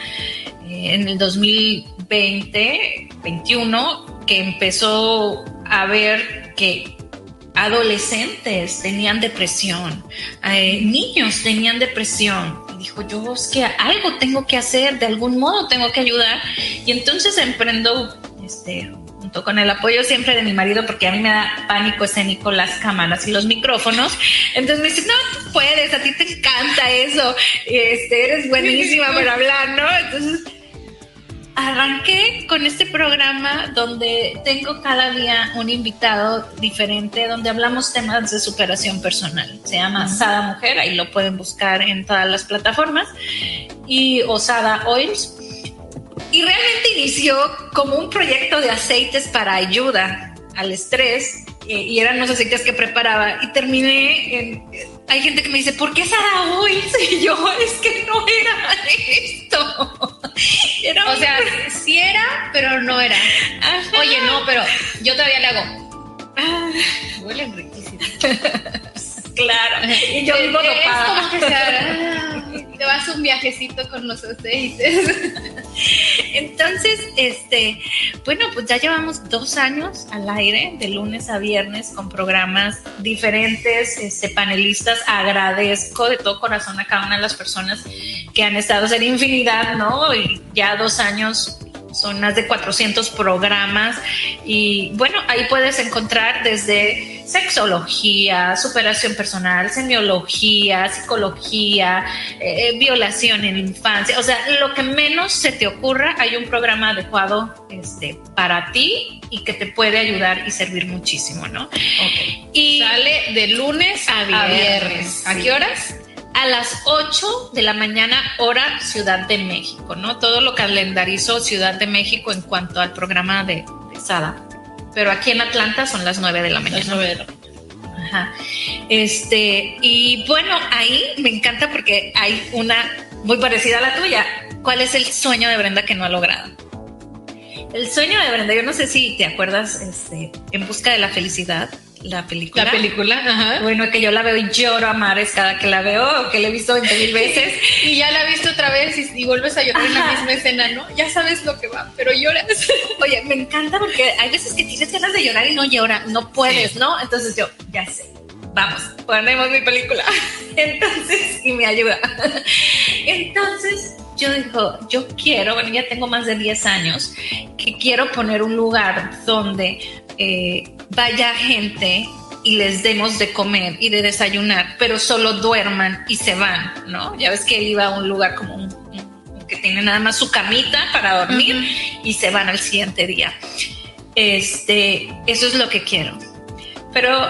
eh, en el 2020, 21, que empezó a ver que adolescentes tenían depresión, eh, niños tenían depresión. Dijo, yo es que algo tengo que hacer, de algún modo tengo que ayudar. Y entonces emprendo, este, junto con el apoyo siempre de mi marido, porque a mí me da pánico escénico las cámaras y los micrófonos. Entonces me dice, no, tú puedes, a ti te encanta eso, este, eres buenísima para hablar, ¿no? Entonces arranqué con este programa donde tengo cada día un invitado diferente, donde hablamos temas de superación personal. Se llama Sada Mujer, ahí lo pueden buscar en todas las plataformas, y Osada Oils. Y realmente inició como un proyecto de aceites para ayuda al estrés eh, y eran los aceites que preparaba y terminé en... Hay gente que me dice, ¿por qué Sara Oils? Y yo, es que no era esto. O sea, sí era, pero no era. Oye, no, pero yo todavía le hago. Ah, huelen riquísimo. claro. Y yo vivo como que sea, te vas un viajecito con los aceites. Entonces, este, bueno, pues ya llevamos dos años al aire, de lunes a viernes, con programas diferentes, este, panelistas. Agradezco de todo corazón a cada una de las personas que han estado en infinidad, ¿no? Y ya dos años son más de 400 programas y bueno, ahí puedes encontrar desde sexología, superación personal, semiología, psicología, eh, violación en infancia, o sea, lo que menos se te ocurra, hay un programa adecuado este, para ti y que te puede ayudar y servir muchísimo, ¿no? Y sale de lunes a viernes. ¿A, qué horas? A las 8 de la mañana, hora Ciudad de México, ¿no? Todo lo calendarizó Ciudad de México en cuanto al programa de, Sada. Pero aquí en Atlanta son las 9 de la mañana. Las 9 de la mañana. Ajá. Este, y bueno, ahí me encanta porque hay una muy parecida a la tuya. ¿Cuál es el sueño de Brenda que no ha logrado? El sueño de Brenda, yo no sé si te acuerdas, este, En busca de la felicidad la película. La película, ajá. Bueno, que yo la veo y lloro a mares cada que la veo, que la he visto 20 mil veces. y ya la he visto otra vez y, vuelves a llorar en la misma escena, ¿no? Ya sabes lo que va, pero lloras. Oye, me encanta porque hay veces que tienes ganas de llorar y no llora, no puedes, ¿no? Entonces yo, ya sé, vamos, ponemos mi película. Entonces, y me ayuda. Entonces, yo digo, yo quiero, bueno, ya tengo más de 10 años, que quiero poner un lugar donde eh, vaya gente y les demos de comer y de desayunar, pero solo duerman y se van, ¿no? Ya ves que él iba a un lugar como un, que tiene nada más su camita para dormir y se van al siguiente día. Este, eso es lo que quiero. Pero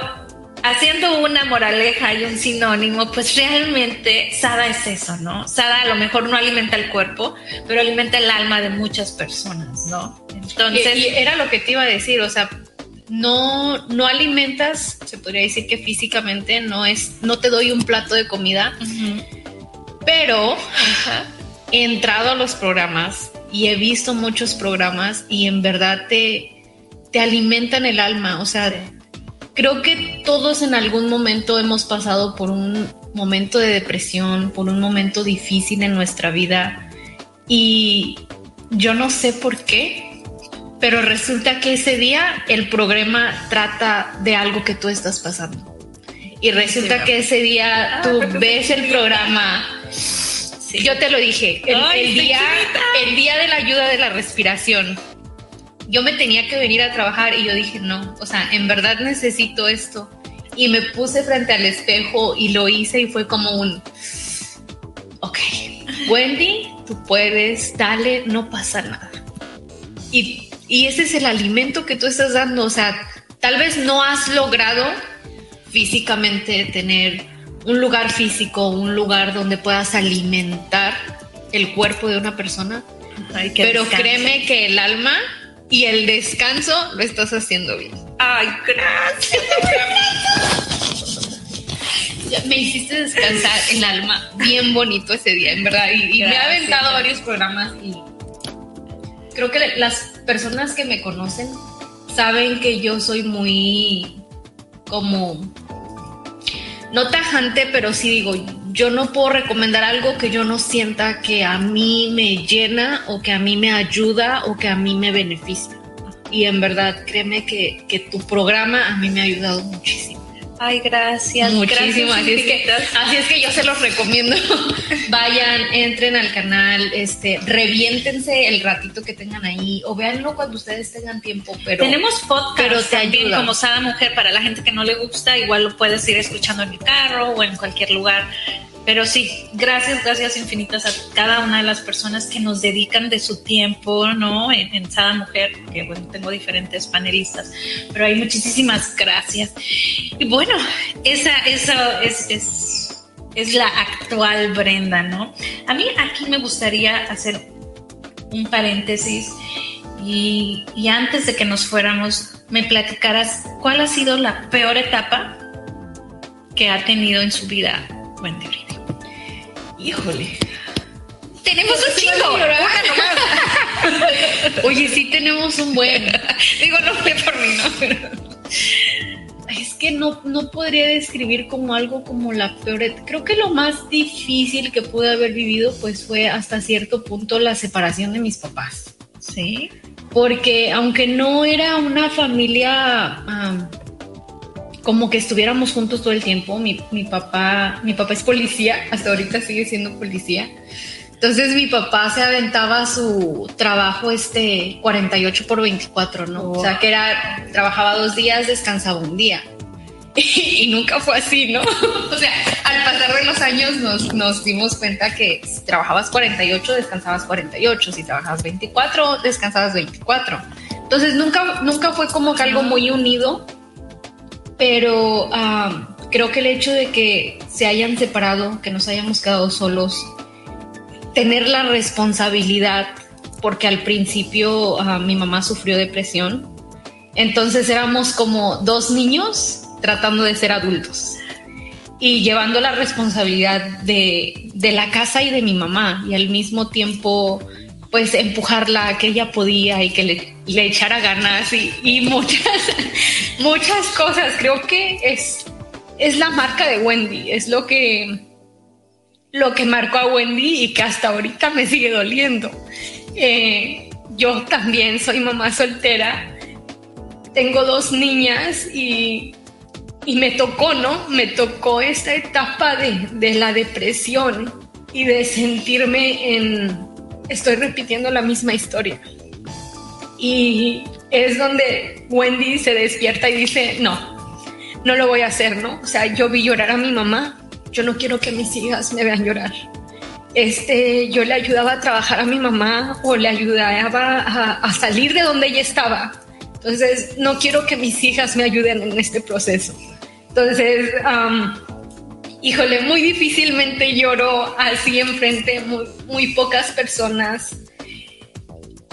haciendo una moraleja y un sinónimo, pues realmente Sada es eso, ¿no? Sada a lo mejor no alimenta el cuerpo, pero alimenta el alma de muchas personas, ¿no? Entonces, era lo que te iba a decir, o sea, no, no alimentas, se podría decir que físicamente no es, no te doy un plato de comida, pero he entrado a los programas y he visto muchos programas y en verdad te, te alimentan el alma. O sea, creo que todos en algún momento hemos pasado por un momento de depresión, por un momento difícil en nuestra vida y yo no sé por qué, pero resulta que ese día el programa trata de algo que tú estás pasando. Y resulta que ese día tú ves el programa. Yo te lo dije, el, día, el día de la ayuda de la respiración. Yo me tenía que venir a trabajar y yo dije, no, o sea, en verdad necesito esto. Y me puse frente al espejo y lo hice y fue como un, ok, Wendy, tú puedes, dale, no pasa nada. Y y ese es el alimento que tú estás dando. O sea, tal vez no has logrado físicamente tener un lugar físico, un lugar donde puedas alimentar el cuerpo de una persona. pero créeme que el alma y el descanso lo estás haciendo bien. Ay, gracias. me hiciste descansar el alma bien bonito ese día, en verdad. Y, me ha aventado varios programas y creo que las personas que me conocen saben que yo soy muy como no tajante, pero sí digo, yo no puedo recomendar algo que yo no sienta que a mí me llena o que a mí me ayuda o que a mí me beneficia. Y en verdad, créeme que, que tu programa a mí me ha ayudado muchísimo. Ay, gracias. Así es, que, así es que yo se los recomiendo. Vayan, entren al canal, este, reviéntense el ratito que tengan ahí o véanlo cuando ustedes tengan tiempo. Pero tenemos podcast pero también como Sada Mujer para la gente que no le gusta, igual lo puedes ir escuchando en el carro o en cualquier lugar pero sí, gracias, gracias infinitas a cada una de las personas que nos dedican de su tiempo, ¿no? En, en Sada Mujer, que bueno, tengo diferentes panelistas, pero hay muchísimas gracias. Y bueno, esa, esa es, es, la actual Brenda, ¿no? A mí aquí me gustaría hacer un paréntesis y, y antes de que nos fuéramos, me platicaras cuál ha sido la peor etapa que ha tenido en su vida Wendy Híjole. Tenemos un chingo. Oye, sí tenemos un buen. Digo, no fue por mí, ¿no? Es que no, no podría describir como algo como la peor. Creo que lo más difícil que pude haber vivido, pues fue hasta cierto punto la separación de mis papás. Sí. Porque aunque no era una familia como que estuviéramos juntos todo el tiempo. Mi, mi, papá, mi papá es policía, hasta ahorita sigue siendo policía. Entonces mi papá se aventaba su trabajo este 48 por 24, ¿no? O sea, que era, trabajaba dos días, descansaba un día. Y, nunca fue así, ¿no? o sea, al pasar de los años nos, nos dimos cuenta que si trabajabas 48, descansabas 48. Si trabajabas 24, descansabas 24. Entonces nunca, nunca fue como que algo muy unido pero creo que el hecho de que se hayan separado, que nos hayamos quedado solos, tener la responsabilidad, porque al principio mi mamá sufrió depresión, entonces éramos como dos niños tratando de ser adultos y llevando la responsabilidad de, de la casa y de mi mamá y al mismo tiempo pues empujarla a que ella podía y que le, le echara ganas y, muchas, muchas cosas. Creo que es, es la marca de Wendy, es lo que, lo que marcó a Wendy y que hasta ahorita me sigue doliendo. Eh, yo también soy mamá soltera, tengo dos niñas y, y me tocó, ¿no? Me tocó esta etapa de, de la depresión y de sentirme en estoy repitiendo la misma historia. Y es donde Wendy se despierta y dice, no, no lo voy a hacer, ¿no? O sea, yo vi llorar a mi mamá, yo no quiero que mis hijas me vean llorar. Este, yo le ayudaba a trabajar a mi mamá o le ayudaba a, salir de donde ella estaba. Entonces, no quiero que mis hijas me ayuden en este proceso. Entonces, híjole, muy difícilmente lloro así enfrente, muy, muy pocas personas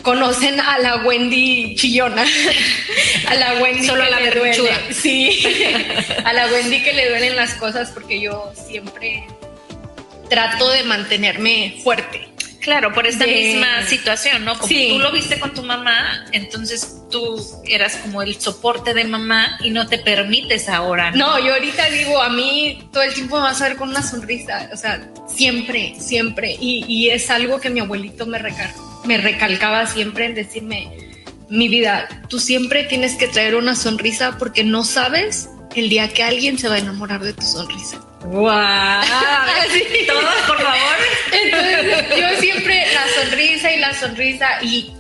conocen a la Wendy chillona, a la Wendy Solo que la le duele. Sí, a la Wendy que le duelen las cosas porque yo siempre trato de mantenerme fuerte. Claro, por esta misma situación, ¿no? Como tú lo viste con tu mamá, entonces tú eras como el soporte de mamá y no te permites ahora. No, yo ahorita digo, a mí todo el tiempo me vas a ver con una sonrisa, o sea, siempre, siempre. Y, y es algo que mi abuelito me, recal me recalcaba siempre en decirme, mi vida, tú siempre tienes que traer una sonrisa porque no sabes el día que alguien se va a enamorar de tu sonrisa. ¡Wow! Todos, por favor. Entonces, yo siempre la sonrisa y la sonrisa y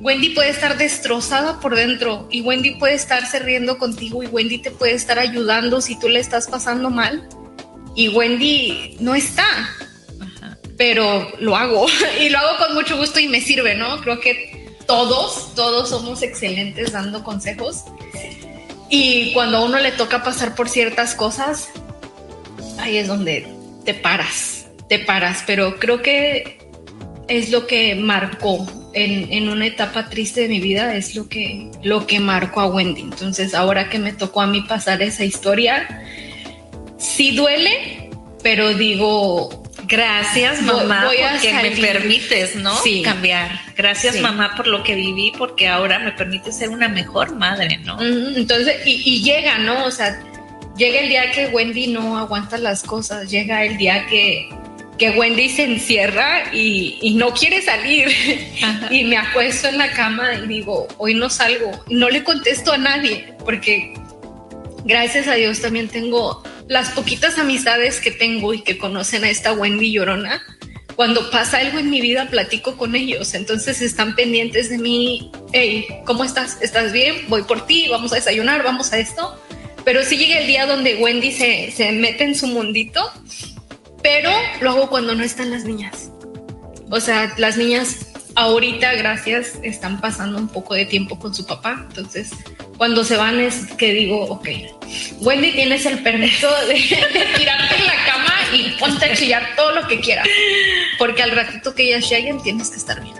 Wendy puede estar destrozada por dentro y Wendy puede estarse riendo contigo y Wendy te puede estar ayudando si tú le estás pasando mal y Wendy no está. Pero lo hago y lo hago con mucho gusto y me sirve, ¿no? Creo que todos, todos somos excelentes dando consejos. Y cuando a uno le toca pasar por ciertas cosas, ahí es donde te paras, te paras, pero creo que es lo que marcó en, en, una etapa triste de mi vida, es lo que, lo que marcó a Wendy. Entonces, ahora que me tocó a mí pasar esa historia, sí duele, pero digo, gracias mamá voy, porque me permites, ¿no? Sí. Cambiar. Gracias Sí. mamá por lo que viví, porque ahora me permite ser una mejor madre, ¿no? Entonces, y, y llega, ¿no? O sea, llega el día que Wendy no aguanta las cosas, llega el día que, que Wendy se encierra y, y no quiere salir. Ajá. Y me acuesto en la cama y digo, hoy no salgo. Y no le contesto a nadie, porque gracias a Dios también tengo las poquitas amistades que tengo y que conocen a esta Wendy llorona. Cuando pasa algo en mi vida, platico con ellos. Entonces están pendientes de mí. Hey, ¿cómo estás? ¿Estás bien? Voy por ti, vamos a desayunar, vamos a esto. Pero si llega el día donde Wendy se, se mete en su mundito pero lo hago cuando no están las niñas. O sea, las niñas ahorita, gracias, están pasando un poco de tiempo con su papá. Entonces, cuando se van es que digo, ok, Wendy, tienes el permiso de, tirarte en la cama y ponte a chillar todo lo que quieras. Porque al ratito que ellas lleguen tienes que estar bien.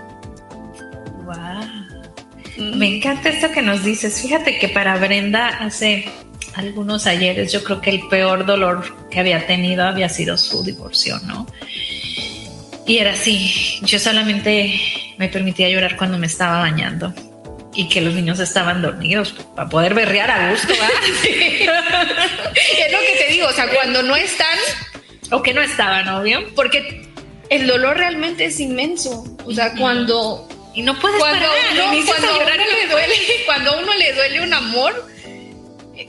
Wow. Me encanta esto que nos dices. Fíjate que para Brenda hace algunos ayeres yo creo que el peor dolor que había tenido había sido su divorcio, ¿no? Y era así, yo solamente me permitía llorar cuando me estaba bañando y que los niños estaban dormidos para poder berrear a gusto. es lo que te digo, o sea, cuando no están o que no estaban, obvio, porque el dolor realmente es inmenso. O sea, cuando y no puedes cuando parar, uno, cuando, uno le duele, cuando a uno le duele un amor,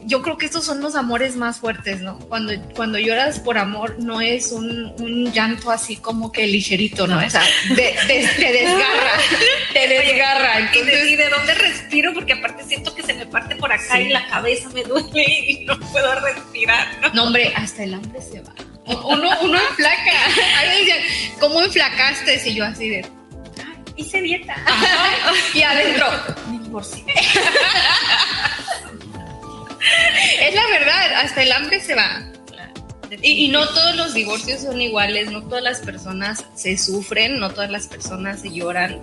yo creo que estos son los amores más fuertes, ¿no? Cuando, cuando lloras por amor no es un, un llanto así como que ligerito, ¿no? O sea, te desgarra, te desgarra. Entonces, ¿Y de, dónde respiro? Porque aparte siento que se me parte por acá y la cabeza me duele y no puedo respirar. No, no hombre, hasta el hambre se va. Uno, uno enflaca. Ahí decían, ¿cómo enflacaste? Y yo así de, hice dieta. y adentro, me divorcié. es la verdad, hasta el hambre se va. Y, no todos los divorcios son iguales, no todas las personas se sufren, no todas las personas se lloran.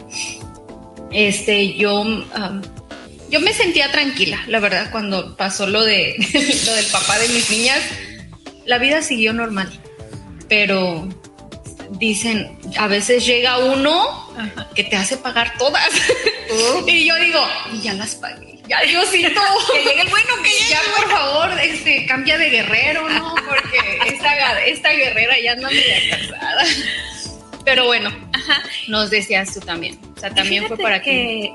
Este, yo, yo me sentía tranquila, la verdad, cuando pasó lo de lo del papá de mis niñas, la vida siguió normal. Pero dicen, a veces llega uno que te hace pagar todas. y yo digo, y ya las pagué ya Diosito, que llegue el bueno, que Ya, por favor, este, cambia de guerrero, ¿no? Porque esta, esta guerrera ya no me cansada. Pero bueno, nos decías tú también. O sea, también fue para que...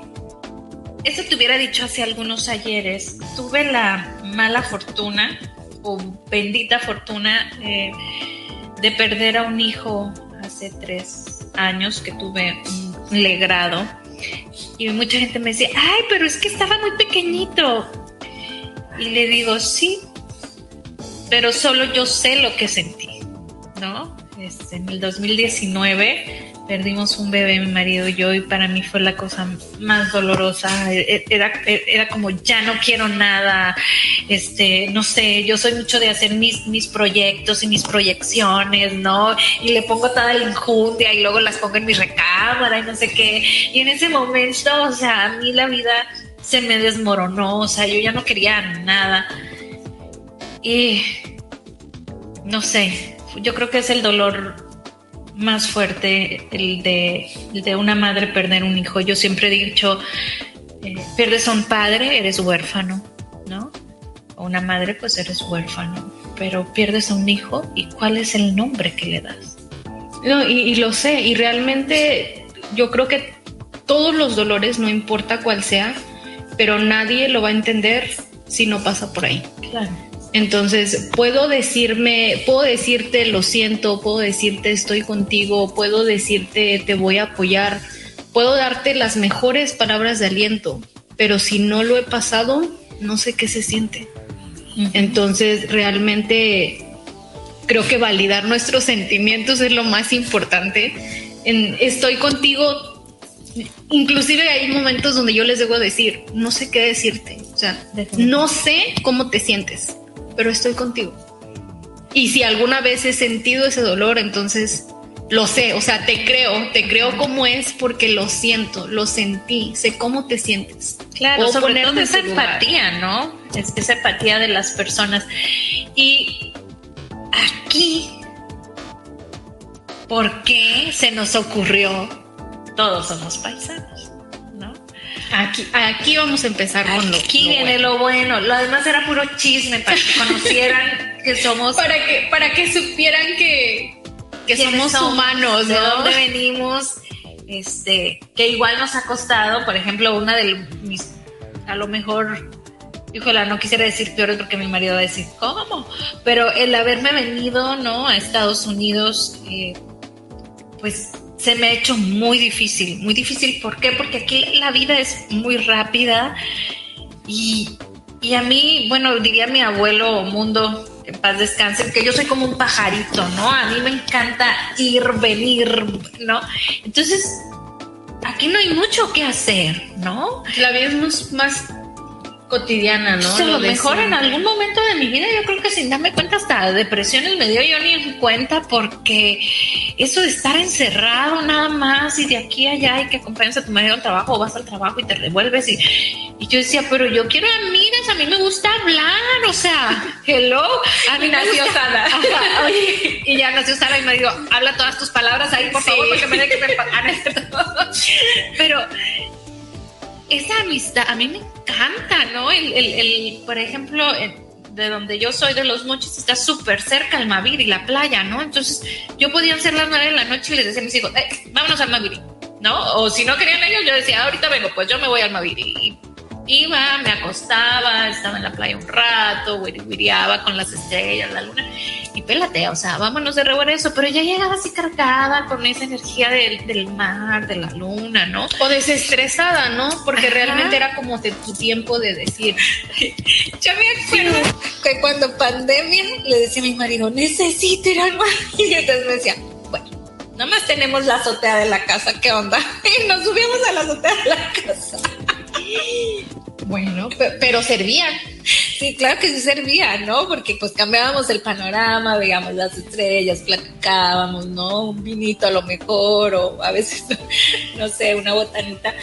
Eso te hubiera dicho hace algunos ayeres. Tuve la mala fortuna, o bendita fortuna, eh, de perder a un hijo hace tres años que tuve un legrado y mucha gente me decía, ay, pero es que estaba muy pequeñito. Y le digo, sí, pero solo yo sé lo que sentí, ¿no? Este, en el 2019 perdimos un bebé, mi marido y yo, y para mí fue la cosa más dolorosa. E, e, era, e, era como, ya no quiero nada, este, no sé, yo soy mucho de hacer mis, mis proyectos y mis proyecciones, ¿no? Y le pongo toda la injundia y luego las pongo en mi recámara y no sé qué. Y en ese momento, o sea, a mí la vida se me desmoronó, o sea, yo ya no quería nada. Y no sé, yo creo que es el dolor más fuerte el de, de una madre perder un hijo. Yo siempre he dicho, eh, pierdes a un padre, eres huérfano, ¿no? O una madre, pues eres huérfano. Pero pierdes a un hijo y cuál es el nombre que le das. No, y, y lo sé, y realmente yo creo que todos los dolores, no importa cuál sea, pero nadie lo va a entender si no pasa por ahí. Claro. Entonces, puedo decirme, puedo decirte lo siento, puedo decirte estoy contigo, puedo decirte te voy a apoyar, puedo darte las mejores palabras de aliento, pero si no lo he pasado, no sé qué se siente. Entonces, realmente creo que validar nuestros sentimientos es lo más importante. estoy contigo inclusive hay momentos donde yo les debo decir, no sé qué decirte, o sea, no sé cómo te sientes, pero estoy contigo. Y si alguna vez he sentido ese dolor, entonces lo sé, o sea, te creo, te creo como es porque lo siento, lo sentí, sé cómo te sientes. Claro, o sobre todo esa empatía, ¿no? Es esa empatía de las personas. Y aquí, ¿por qué se nos ocurrió? Todos somos paisanos. Aquí, aquí vamos a empezar con lo Aquí viene lo bueno. Lo demás era puro chisme para que conocieran que somos. Para que, para que supieran que, que somos, humanos, ¿no? De dónde venimos. Este, que igual nos ha costado, por ejemplo, una de mis, a lo mejor, híjola, no quisiera decir peor porque mi marido va a decir, ¿cómo? Pero el haberme venido, ¿no? A Estados Unidos, eh, pues se me ha hecho muy difícil, muy difícil. ¿Por qué? Porque aquí la vida es muy rápida y, a mí, bueno, diría mi abuelo Mundo, que paz descanse, que yo soy como un pajarito, ¿no? A mí me encanta ir, venir, ¿no? Entonces, aquí no hay mucho que hacer, ¿no? La vida es más cotidiana, ¿no? a lo mejor en algún momento de mi vida, yo creo que sin darme cuenta, hasta depresiones me dio yo ni en cuenta, porque eso de estar encerrado nada más y de aquí a allá y que acompañas a tu marido al trabajo o vas al trabajo y te revuelves y, y yo decía, pero yo quiero amigas, a mí me gusta hablar, o sea, hello. A mí nació Sara. y ya nació Sara y me dijo, habla todas tus palabras ahí, por favor, porque me que me... Pero esa amistad a mí me encanta, ¿no? El, el, por ejemplo, de donde yo soy, de los mochis, está súper cerca el Mavir y la playa, ¿no? Entonces yo podía ser las nueve de la noche y les decía a mis hijos, eh, vámonos al Mavir, ¿no? O si no querían ellos, yo decía, ahorita vengo, pues yo me voy al Mavir. Y iba, me acostaba, estaba en la playa un rato, wiriwiriaba con las estrellas, la luna, pélate, o sea, vámonos de regreso, pero ya llegaba así cargada con esa energía del, del mar, de la luna, ¿no? O desestresada, ¿no? Porque realmente era como de tu tiempo de decir. Yo me acuerdo que cuando pandemia le decía a mi marido, necesito ir al mar, y entonces me decía, bueno, nada más tenemos la azotea de la casa, ¿qué onda? Y nos subimos a la azotea de la casa. Bueno, pero servían. Sí, claro que sí servía, ¿no? Porque pues cambiábamos el panorama, veíamos las estrellas, platicábamos, ¿no? Un vinito a lo mejor, o a veces, no sé, una botanita.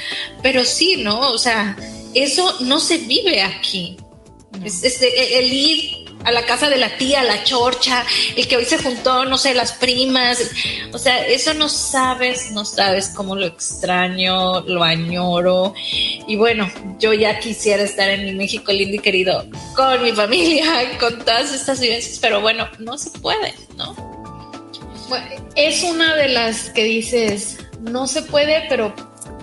Pero sí, ¿no? O sea, eso no se vive aquí. Es, el ir a la casa de la tía, la chorcha, el que hoy se juntó, no sé, las primas. O sea, eso no sabes, no sabes cómo lo extraño, lo añoro. Y bueno, yo ya quisiera estar en mi México lindo y querido con mi familia, con todas estas vivencias, pero bueno, no se puede, ¿no? es una de las que dices, no se puede, pero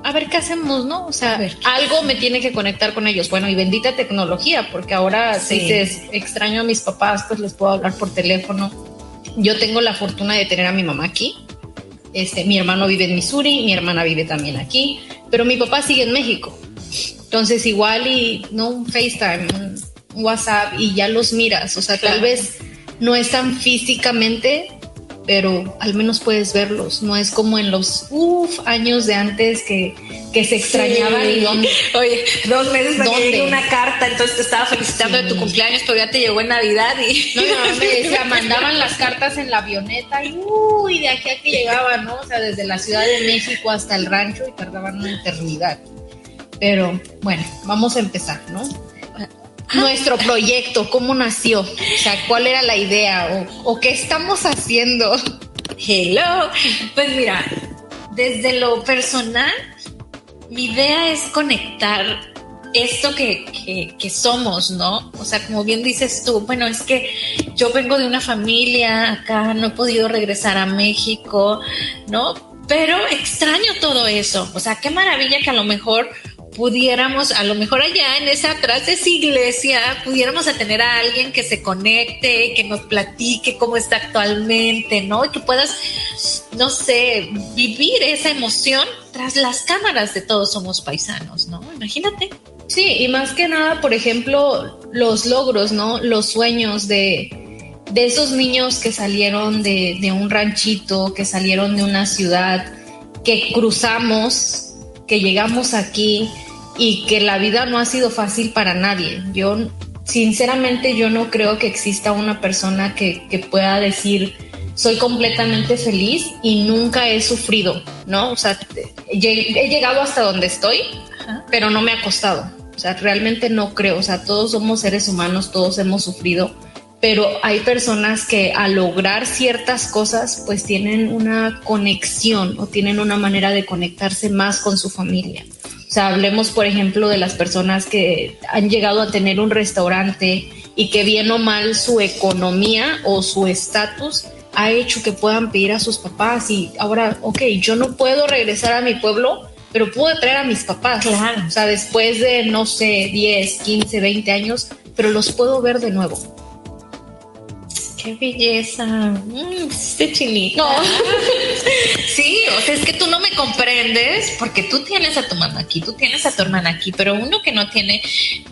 a ver qué hacemos, ¿no? O sea, algo me tiene que conectar con ellos. Bueno, y bendita tecnología, porque ahora si dices, extraño a mis papás, pues les puedo hablar por teléfono. Yo tengo la fortuna de tener a mi mamá aquí. Este, mi hermano vive en Missouri, mi hermana vive también aquí, pero mi papá sigue en México. Entonces, igual y no un FaceTime, un WhatsApp y ya los miras. O sea, tal vez no están físicamente, pero al menos puedes verlos. No es como en los uf, años de antes que, que se extrañaban y Oye, dos meses para que una carta, entonces te estaba felicitando de tu cumpleaños, pero ya te llegó en Navidad y. No, no, me decía, mandaban las cartas en la avioneta y uy, de aquí a que llegaban, ¿no? O sea, desde la Ciudad de México hasta el rancho y tardaban una eternidad. Pero bueno, vamos a empezar, ¿no? Nuestro proyecto, cómo nació, o sea, cuál era la idea o, qué estamos haciendo. Hello, pues mira, desde lo personal, mi idea es conectar esto que, que, somos, ¿no? O sea, como bien dices tú, bueno, es que yo vengo de una familia acá, no he podido regresar a México, ¿no? Pero extraño todo eso. O sea, qué maravilla que a lo mejor pudiéramos, a lo mejor allá en esa atrás de esa iglesia, pudiéramos a tener a alguien que se conecte, que nos platique cómo está actualmente, ¿no? Y que puedas, no sé, vivir esa emoción tras las cámaras de todos somos paisanos, ¿no? Imagínate. Sí, y más que nada, por ejemplo, los logros, ¿no? Los sueños de, de esos niños que salieron de, de un ranchito, que salieron de una ciudad, que cruzamos que llegamos aquí y que la vida no ha sido fácil para nadie. Yo, sinceramente, yo no creo que exista una persona que, que pueda decir, soy completamente feliz y nunca he sufrido, ¿no? O sea, he llegado hasta donde estoy, pero no me ha costado. O sea, realmente no creo. O sea, todos somos seres humanos, todos hemos sufrido, pero hay personas que al lograr ciertas cosas, pues tienen una conexión o tienen una manera de conectarse más con su familia. O sea, hablemos, por ejemplo, de las personas que han llegado a tener un restaurante y que bien o mal su economía o su estatus ha hecho que puedan pedir a sus papás y ahora, ok, yo no puedo regresar a mi pueblo, pero puedo traer a mis papás. Claro. O sea, después de, no sé, 10, 15, 20 años, pero los puedo ver de nuevo. Qué belleza. Mmm, este chinito. No. sí, o sea, es que tú no me comprendes porque tú tienes a tu mamá aquí, tú tienes a tu hermana aquí, pero uno que no tiene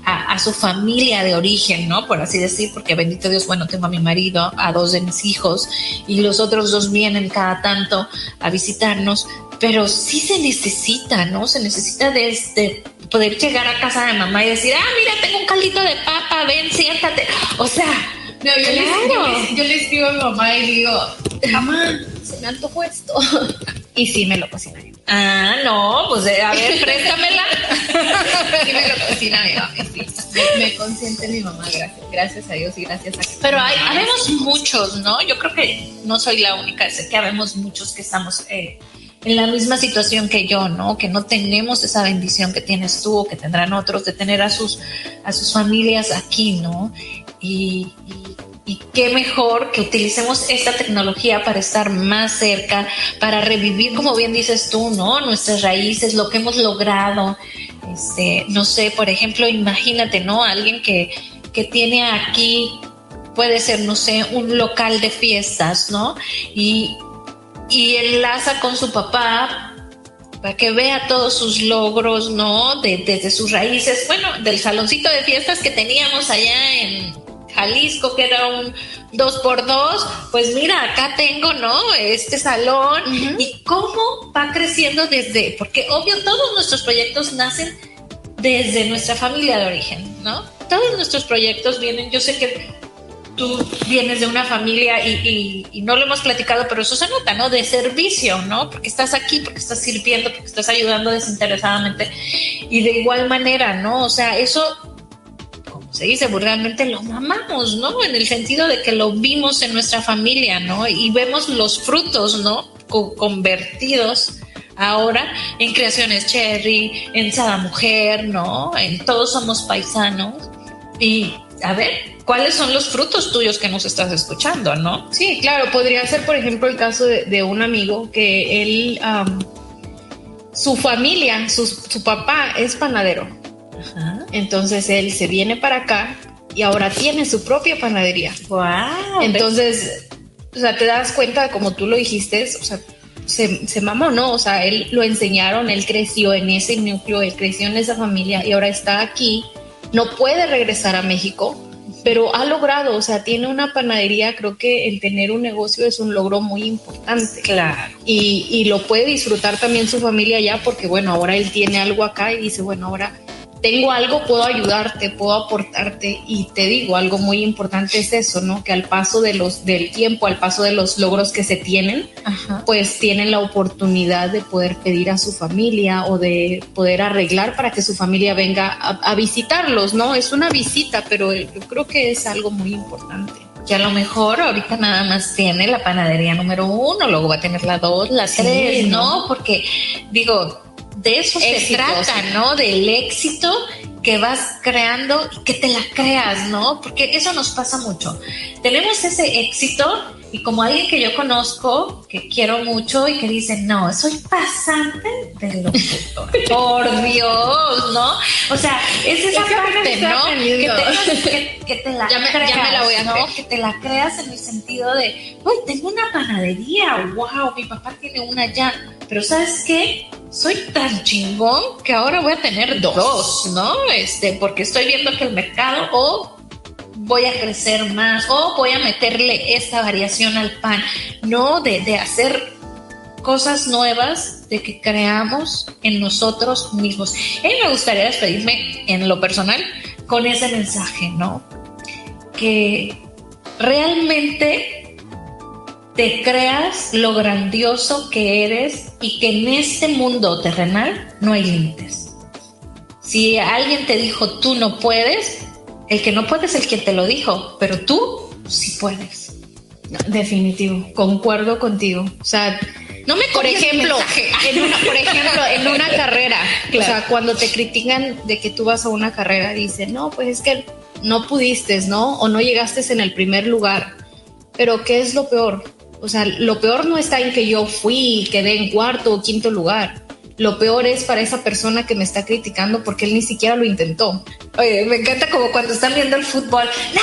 a, su familia de origen, ¿no? Por así decir, porque bendito Dios, bueno, tengo a mi marido, a dos de mis hijos y los otros dos vienen cada tanto a visitarnos, pero sí se necesita, ¿no? Se necesita de, este poder llegar a casa de mamá y decir, ah, mira, tengo un caldito de papa, ven, siéntate. O sea, no, yo, le, yo, le, escribo a mi mamá y digo, mamá, se me antojó esto. y sí me lo cocina Ah, no, pues a ver, préstamela. sí me lo cocina mi mamá, Me, consiente mi mamá, gracias. Gracias a Dios y gracias a Pero hay, habemos muchos, ¿no? Yo creo que no soy la única, sé que habemos muchos que estamos eh, en la misma situación que yo, ¿no? Que no tenemos esa bendición que tienes tú o que tendrán otros de tener a sus, a sus familias aquí, ¿no? Y, qué mejor que utilicemos esta tecnología para estar más cerca, para revivir, como bien dices tú, ¿no? Nuestras raíces, lo que hemos logrado. Este, no sé, por ejemplo, imagínate, ¿no? Alguien que, que tiene aquí puede ser, no sé, un local de fiestas, ¿no? Y, y enlaza con su papá para que vea todos sus logros, ¿no? desde sus raíces, bueno, del saloncito de fiestas que teníamos allá en Jalisco, que era un dos por dos, pues mira, acá tengo, ¿no? Este salón y cómo va creciendo desde, porque obvio todos nuestros proyectos nacen desde nuestra familia de origen, ¿no? Todos nuestros proyectos vienen, yo sé que tú vienes de una familia y, no lo hemos platicado, pero eso se nota, ¿no? De servicio, ¿no? Porque estás aquí, porque estás sirviendo, porque estás ayudando desinteresadamente. Y de igual manera, ¿no? O sea, eso, se dice vulgarmente, lo mamamos, ¿no? En el sentido de que lo vimos en nuestra familia, ¿no? Y vemos los frutos, ¿no? convertidos ahora en creaciones cherry, en Sada Mujer, ¿no? En todos somos paisanos. Y a ver, cuáles son los frutos tuyos que nos estás escuchando, ¿no? Sí, claro, podría ser, por ejemplo, el caso de, un amigo que él, su familia, su, papá es panadero. Entonces él se viene para acá y ahora tiene su propia panadería. Wow. Entonces, o sea, te das cuenta, como tú lo dijiste, o sea, se, se, mamó, ¿no? O sea, él lo enseñaron, él creció en ese núcleo, él creció en esa familia y ahora está aquí, no puede regresar a México pero ha logrado, o sea, tiene una panadería, creo que el tener un negocio es un logro muy importante. Claro. Y, y lo puede disfrutar también su familia ya porque, bueno, ahora él tiene algo acá y dice, bueno, ahora tengo algo, puedo ayudarte, puedo aportarte y te digo, algo muy importante es eso, ¿no? Que al paso de los, del tiempo, al paso de los logros que se tienen, pues tienen la oportunidad de poder pedir a su familia o de poder arreglar para que su familia venga a, visitarlos, ¿no? Es una visita, pero yo creo que es algo muy importante que a lo mejor ahorita nada más tiene la panadería número uno, luego va a tener la dos, la tres, ¿no? Porque digo, de eso se trata, ¿no? Del éxito que vas creando y que te la creas, ¿no? Porque eso nos pasa mucho. Tenemos ese éxito y como alguien que yo conozco, que quiero mucho y que dice, no, soy pasante de locutor. Por Dios, ¿no? O sea, es esa parte, ¿no? Que te, la creas, ¿no? Que te la creas en el sentido de, uy, tengo una panadería, wow, mi papá tiene una ya. Pero ¿sabes qué? Soy tan chingón que ahora voy a tener dos, ¿no? Este, porque estoy viendo que el mercado o voy a crecer más o voy a meterle esta variación al pan, no de, hacer cosas nuevas, de que creamos en nosotros mismos. Y me gustaría despedirme en lo personal con ese mensaje, ¿no? Que realmente te creas lo grandioso que eres y que en este mundo terrenal no hay límites. Si alguien te dijo tú no puedes, el que no puede es el que te lo dijo, pero tú sí puedes. Definitivo, concuerdo contigo. O sea, no me por ejemplo, en una, por ejemplo, en una carrera, o sea, cuando te critican de que tú vas a una carrera, dicen, no, pues es que no pudiste, ¿no? O no llegaste en el primer lugar. Pero ¿qué es lo peor? O sea, lo peor no está en que yo fui y quedé en cuarto o quinto lugar. Lo peor es para esa persona que me está criticando porque él ni siquiera lo intentó. Oye, me encanta como cuando están viendo el fútbol. ¡No!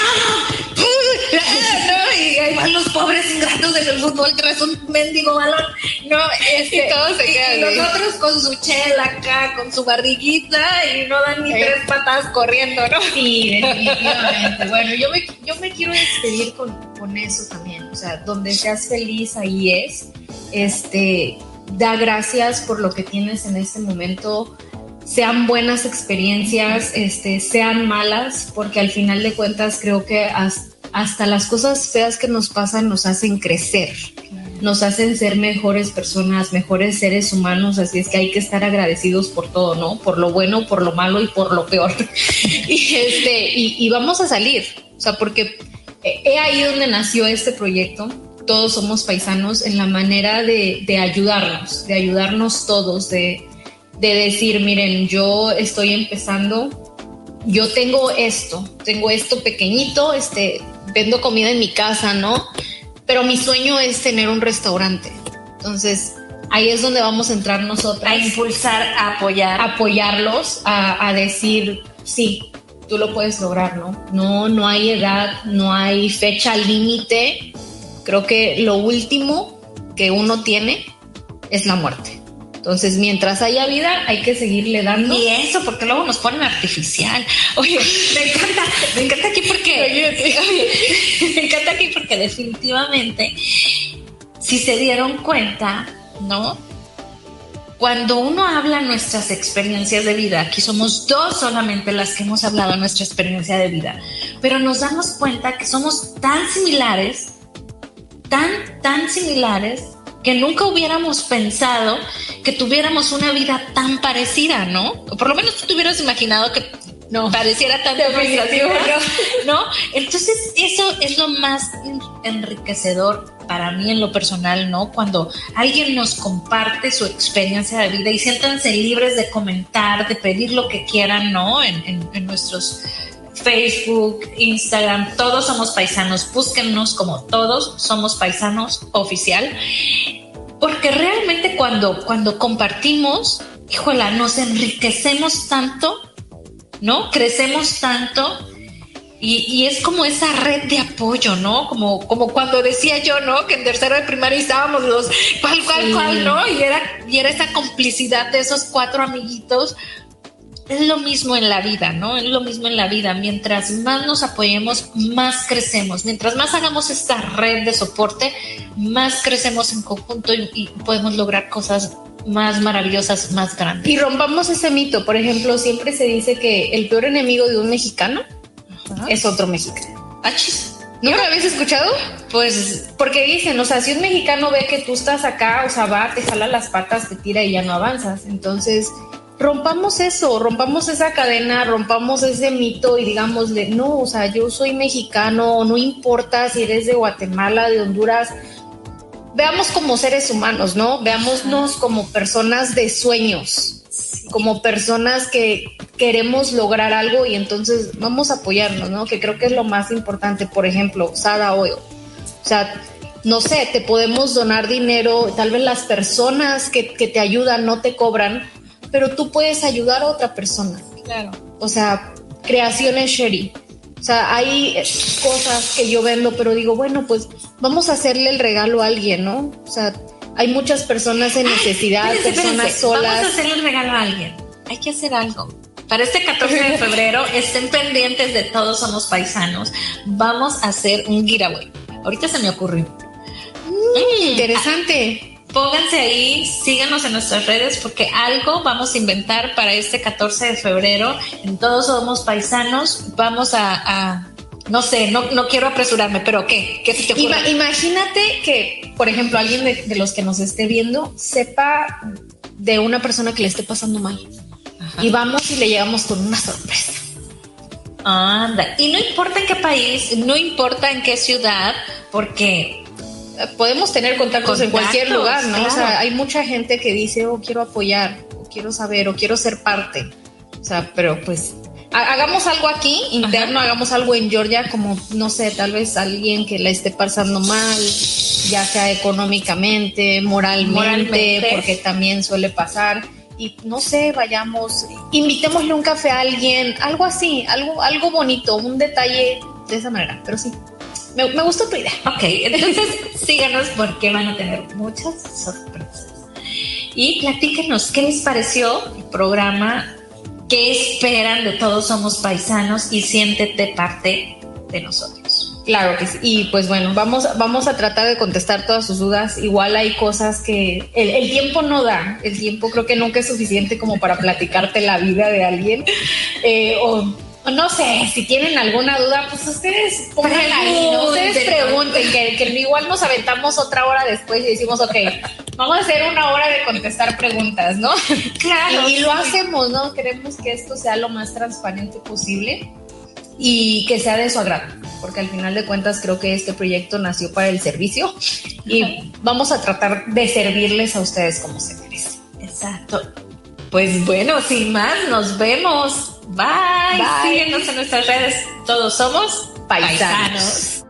Y ahí van los pobres ingratos del fútbol tras un mendigo balón. No, este, y todos se quedan. los otros con su chela acá, con su barriguita y no dan ni tres patas corriendo, ¿no? Sí, definitivamente. bueno, yo me, yo me quiero despedir con, con eso también. O sea, donde seas feliz, ahí es. Este, da gracias por lo que tienes en este momento sean buenas experiencias, este, sean malas, porque al final de cuentas creo que hasta, las cosas feas que nos pasan nos hacen crecer, nos hacen ser mejores personas, mejores seres humanos, así es que hay que estar agradecidos por todo, ¿no? Por lo bueno, por lo malo y por lo peor. y, este, y, vamos a salir, o sea, porque he ahí donde nació este proyecto. Todos somos paisanos en la manera de, de ayudarnos, de ayudarnos todos, de, de decir, miren, yo estoy empezando, yo tengo esto, tengo esto pequeño, este, vendo comida en mi casa, ¿no? Pero mi sueño es tener un restaurante. Entonces, ahí es donde vamos a entrar nosotros. A impulsar, a apoyar. apoyarlos, a, a decir, sí, tú lo puedes lograr, ¿no? No, no hay edad, no hay fecha límite. Creo que lo último que uno tiene es la muerte. Entonces, mientras haya vida, hay que seguirle dando. Y eso, porque luego nos ponen artificial. Oye, me encanta, me encanta aquí porque, me encanta aquí porque definitivamente, si se dieron cuenta, ¿no? Cuando uno habla nuestras experiencias de vida, aquí somos dos solamente las que hemos hablado nuestra experiencia de vida, pero nos damos cuenta que somos tan similares, tan, tan similares que nunca hubiéramos pensado que tuviéramos una vida tan parecida, ¿no? O por lo menos tú te hubieras imaginado que no pareciera tan ¿no? ¿no? Entonces, eso es lo más enriquecedor para mí en lo personal, ¿no? Cuando alguien nos comparte su experiencia de vida y siéntanse libres de comentar, de pedir lo que quieran, ¿no? En, en nuestros Facebook, Instagram, todos somos paisanos. Búsquennos como todos somos paisanos oficial. Porque realmente cuando, cuando compartimos, híjola, nos enriquecemos tanto, ¿no? Crecemos tanto. Y, es como esa red de apoyo, ¿no? Como, como cuando decía yo, ¿no? Que en tercero de primaria estábamos los cual, cual, cual, ¿no? Y era, y era esa complicidad de esos cuatro amiguitos es lo mismo en la vida, ¿no? Es lo mismo en la vida. Mientras más nos apoyemos, más crecemos. Mientras más hagamos esta red de soporte, más crecemos en conjunto y, podemos lograr cosas más maravillosas, más grandes. Y rompamos ese mito. Por ejemplo, siempre se dice que el peor enemigo de un mexicano es otro mexicano. Achis. ¿Nunca lo habéis escuchado? Pues porque dicen, o sea, si un mexicano ve que tú estás acá, o sea, va, te jala las patas, te tira y ya no avanzas. Entonces, rompamos eso, rompamos esa cadena, rompamos ese mito y digámosle, no, o sea, yo soy mexicano, no importa si eres de Guatemala, de Honduras, veamos como seres humanos, ¿no? Veámonos como personas de sueños, como personas que queremos lograr algo y entonces vamos a apoyarnos, ¿no? Que creo que es lo más importante, por ejemplo, Sada Oil. O sea, no sé, te podemos donar dinero, tal vez las personas que, que te ayudan no te cobran, pero tú puedes ayudar a otra persona. Claro. O sea, creaciones Sherry. O sea, hay cosas que yo vendo, pero digo, bueno, pues vamos a hacerle el regalo a alguien, ¿no? O sea, hay muchas personas en necesidad, personas solas. Vamos a hacerle el regalo a alguien. Hay que hacer algo. Para este 14 de febrero, estén pendientes de Todos Somos Paisanos. Vamos a hacer un giveaway. Ahorita se me ocurrió. Mm, interesante. Pónganse ahí, síganos en nuestras redes porque algo vamos a inventar para este 14 de febrero. En Todos Somos Paisanos vamos a, no sé, no, no quiero apresurarme, pero ¿qué? ¿Qué te ocurre? imagínate que, por ejemplo, alguien de, los que nos esté viendo sepa de una persona que le esté pasando mal. Y vamos y le llegamos con una sorpresa. Anda, y no importa en qué país, no importa en qué ciudad, porque podemos tener contactos, en cualquier lugar, ¿no? O sea, hay mucha gente que dice, oh, quiero apoyar, o quiero saber, o quiero ser parte. O sea, pero pues hagamos algo aquí interno, hagamos algo en Georgia, como no sé, tal vez alguien que la esté pasando mal, ya sea económicamente, moralmente, porque también suele pasar. Y no sé, vayamos, invitémosle un café a alguien, algo así, algo, algo bonito, un detalle de esa manera, pero sí. Me, me gustó tu idea. Ok, entonces síganos porque van a tener muchas sorpresas. Y platíquenos qué les pareció el programa, qué esperan de Todos Somos Paisanos y siéntete parte de nosotros. Claro que sí. Y pues bueno, vamos, vamos a tratar de contestar todas sus dudas. Igual hay cosas que el, tiempo no da. El tiempo creo que nunca es suficiente como para platicarte la vida de alguien. Eh, o no sé, si tienen alguna duda, pues ustedes pónganla ahí, Ustedes pregunten, que, que, igual nos aventamos otra hora después y decimos, ok, vamos a hacer una hora de contestar preguntas, ¿no? Claro. Y, lo hacemos, ¿no? Queremos que esto sea lo más transparente posible y que sea de su agrado, porque al final de cuentas creo que este proyecto nació para el servicio y vamos a tratar de servirles a ustedes como se merecen. Exacto. Pues bueno, sin más, nos vemos. Bye. Síguenos en nuestras redes. Todos somos paisanos.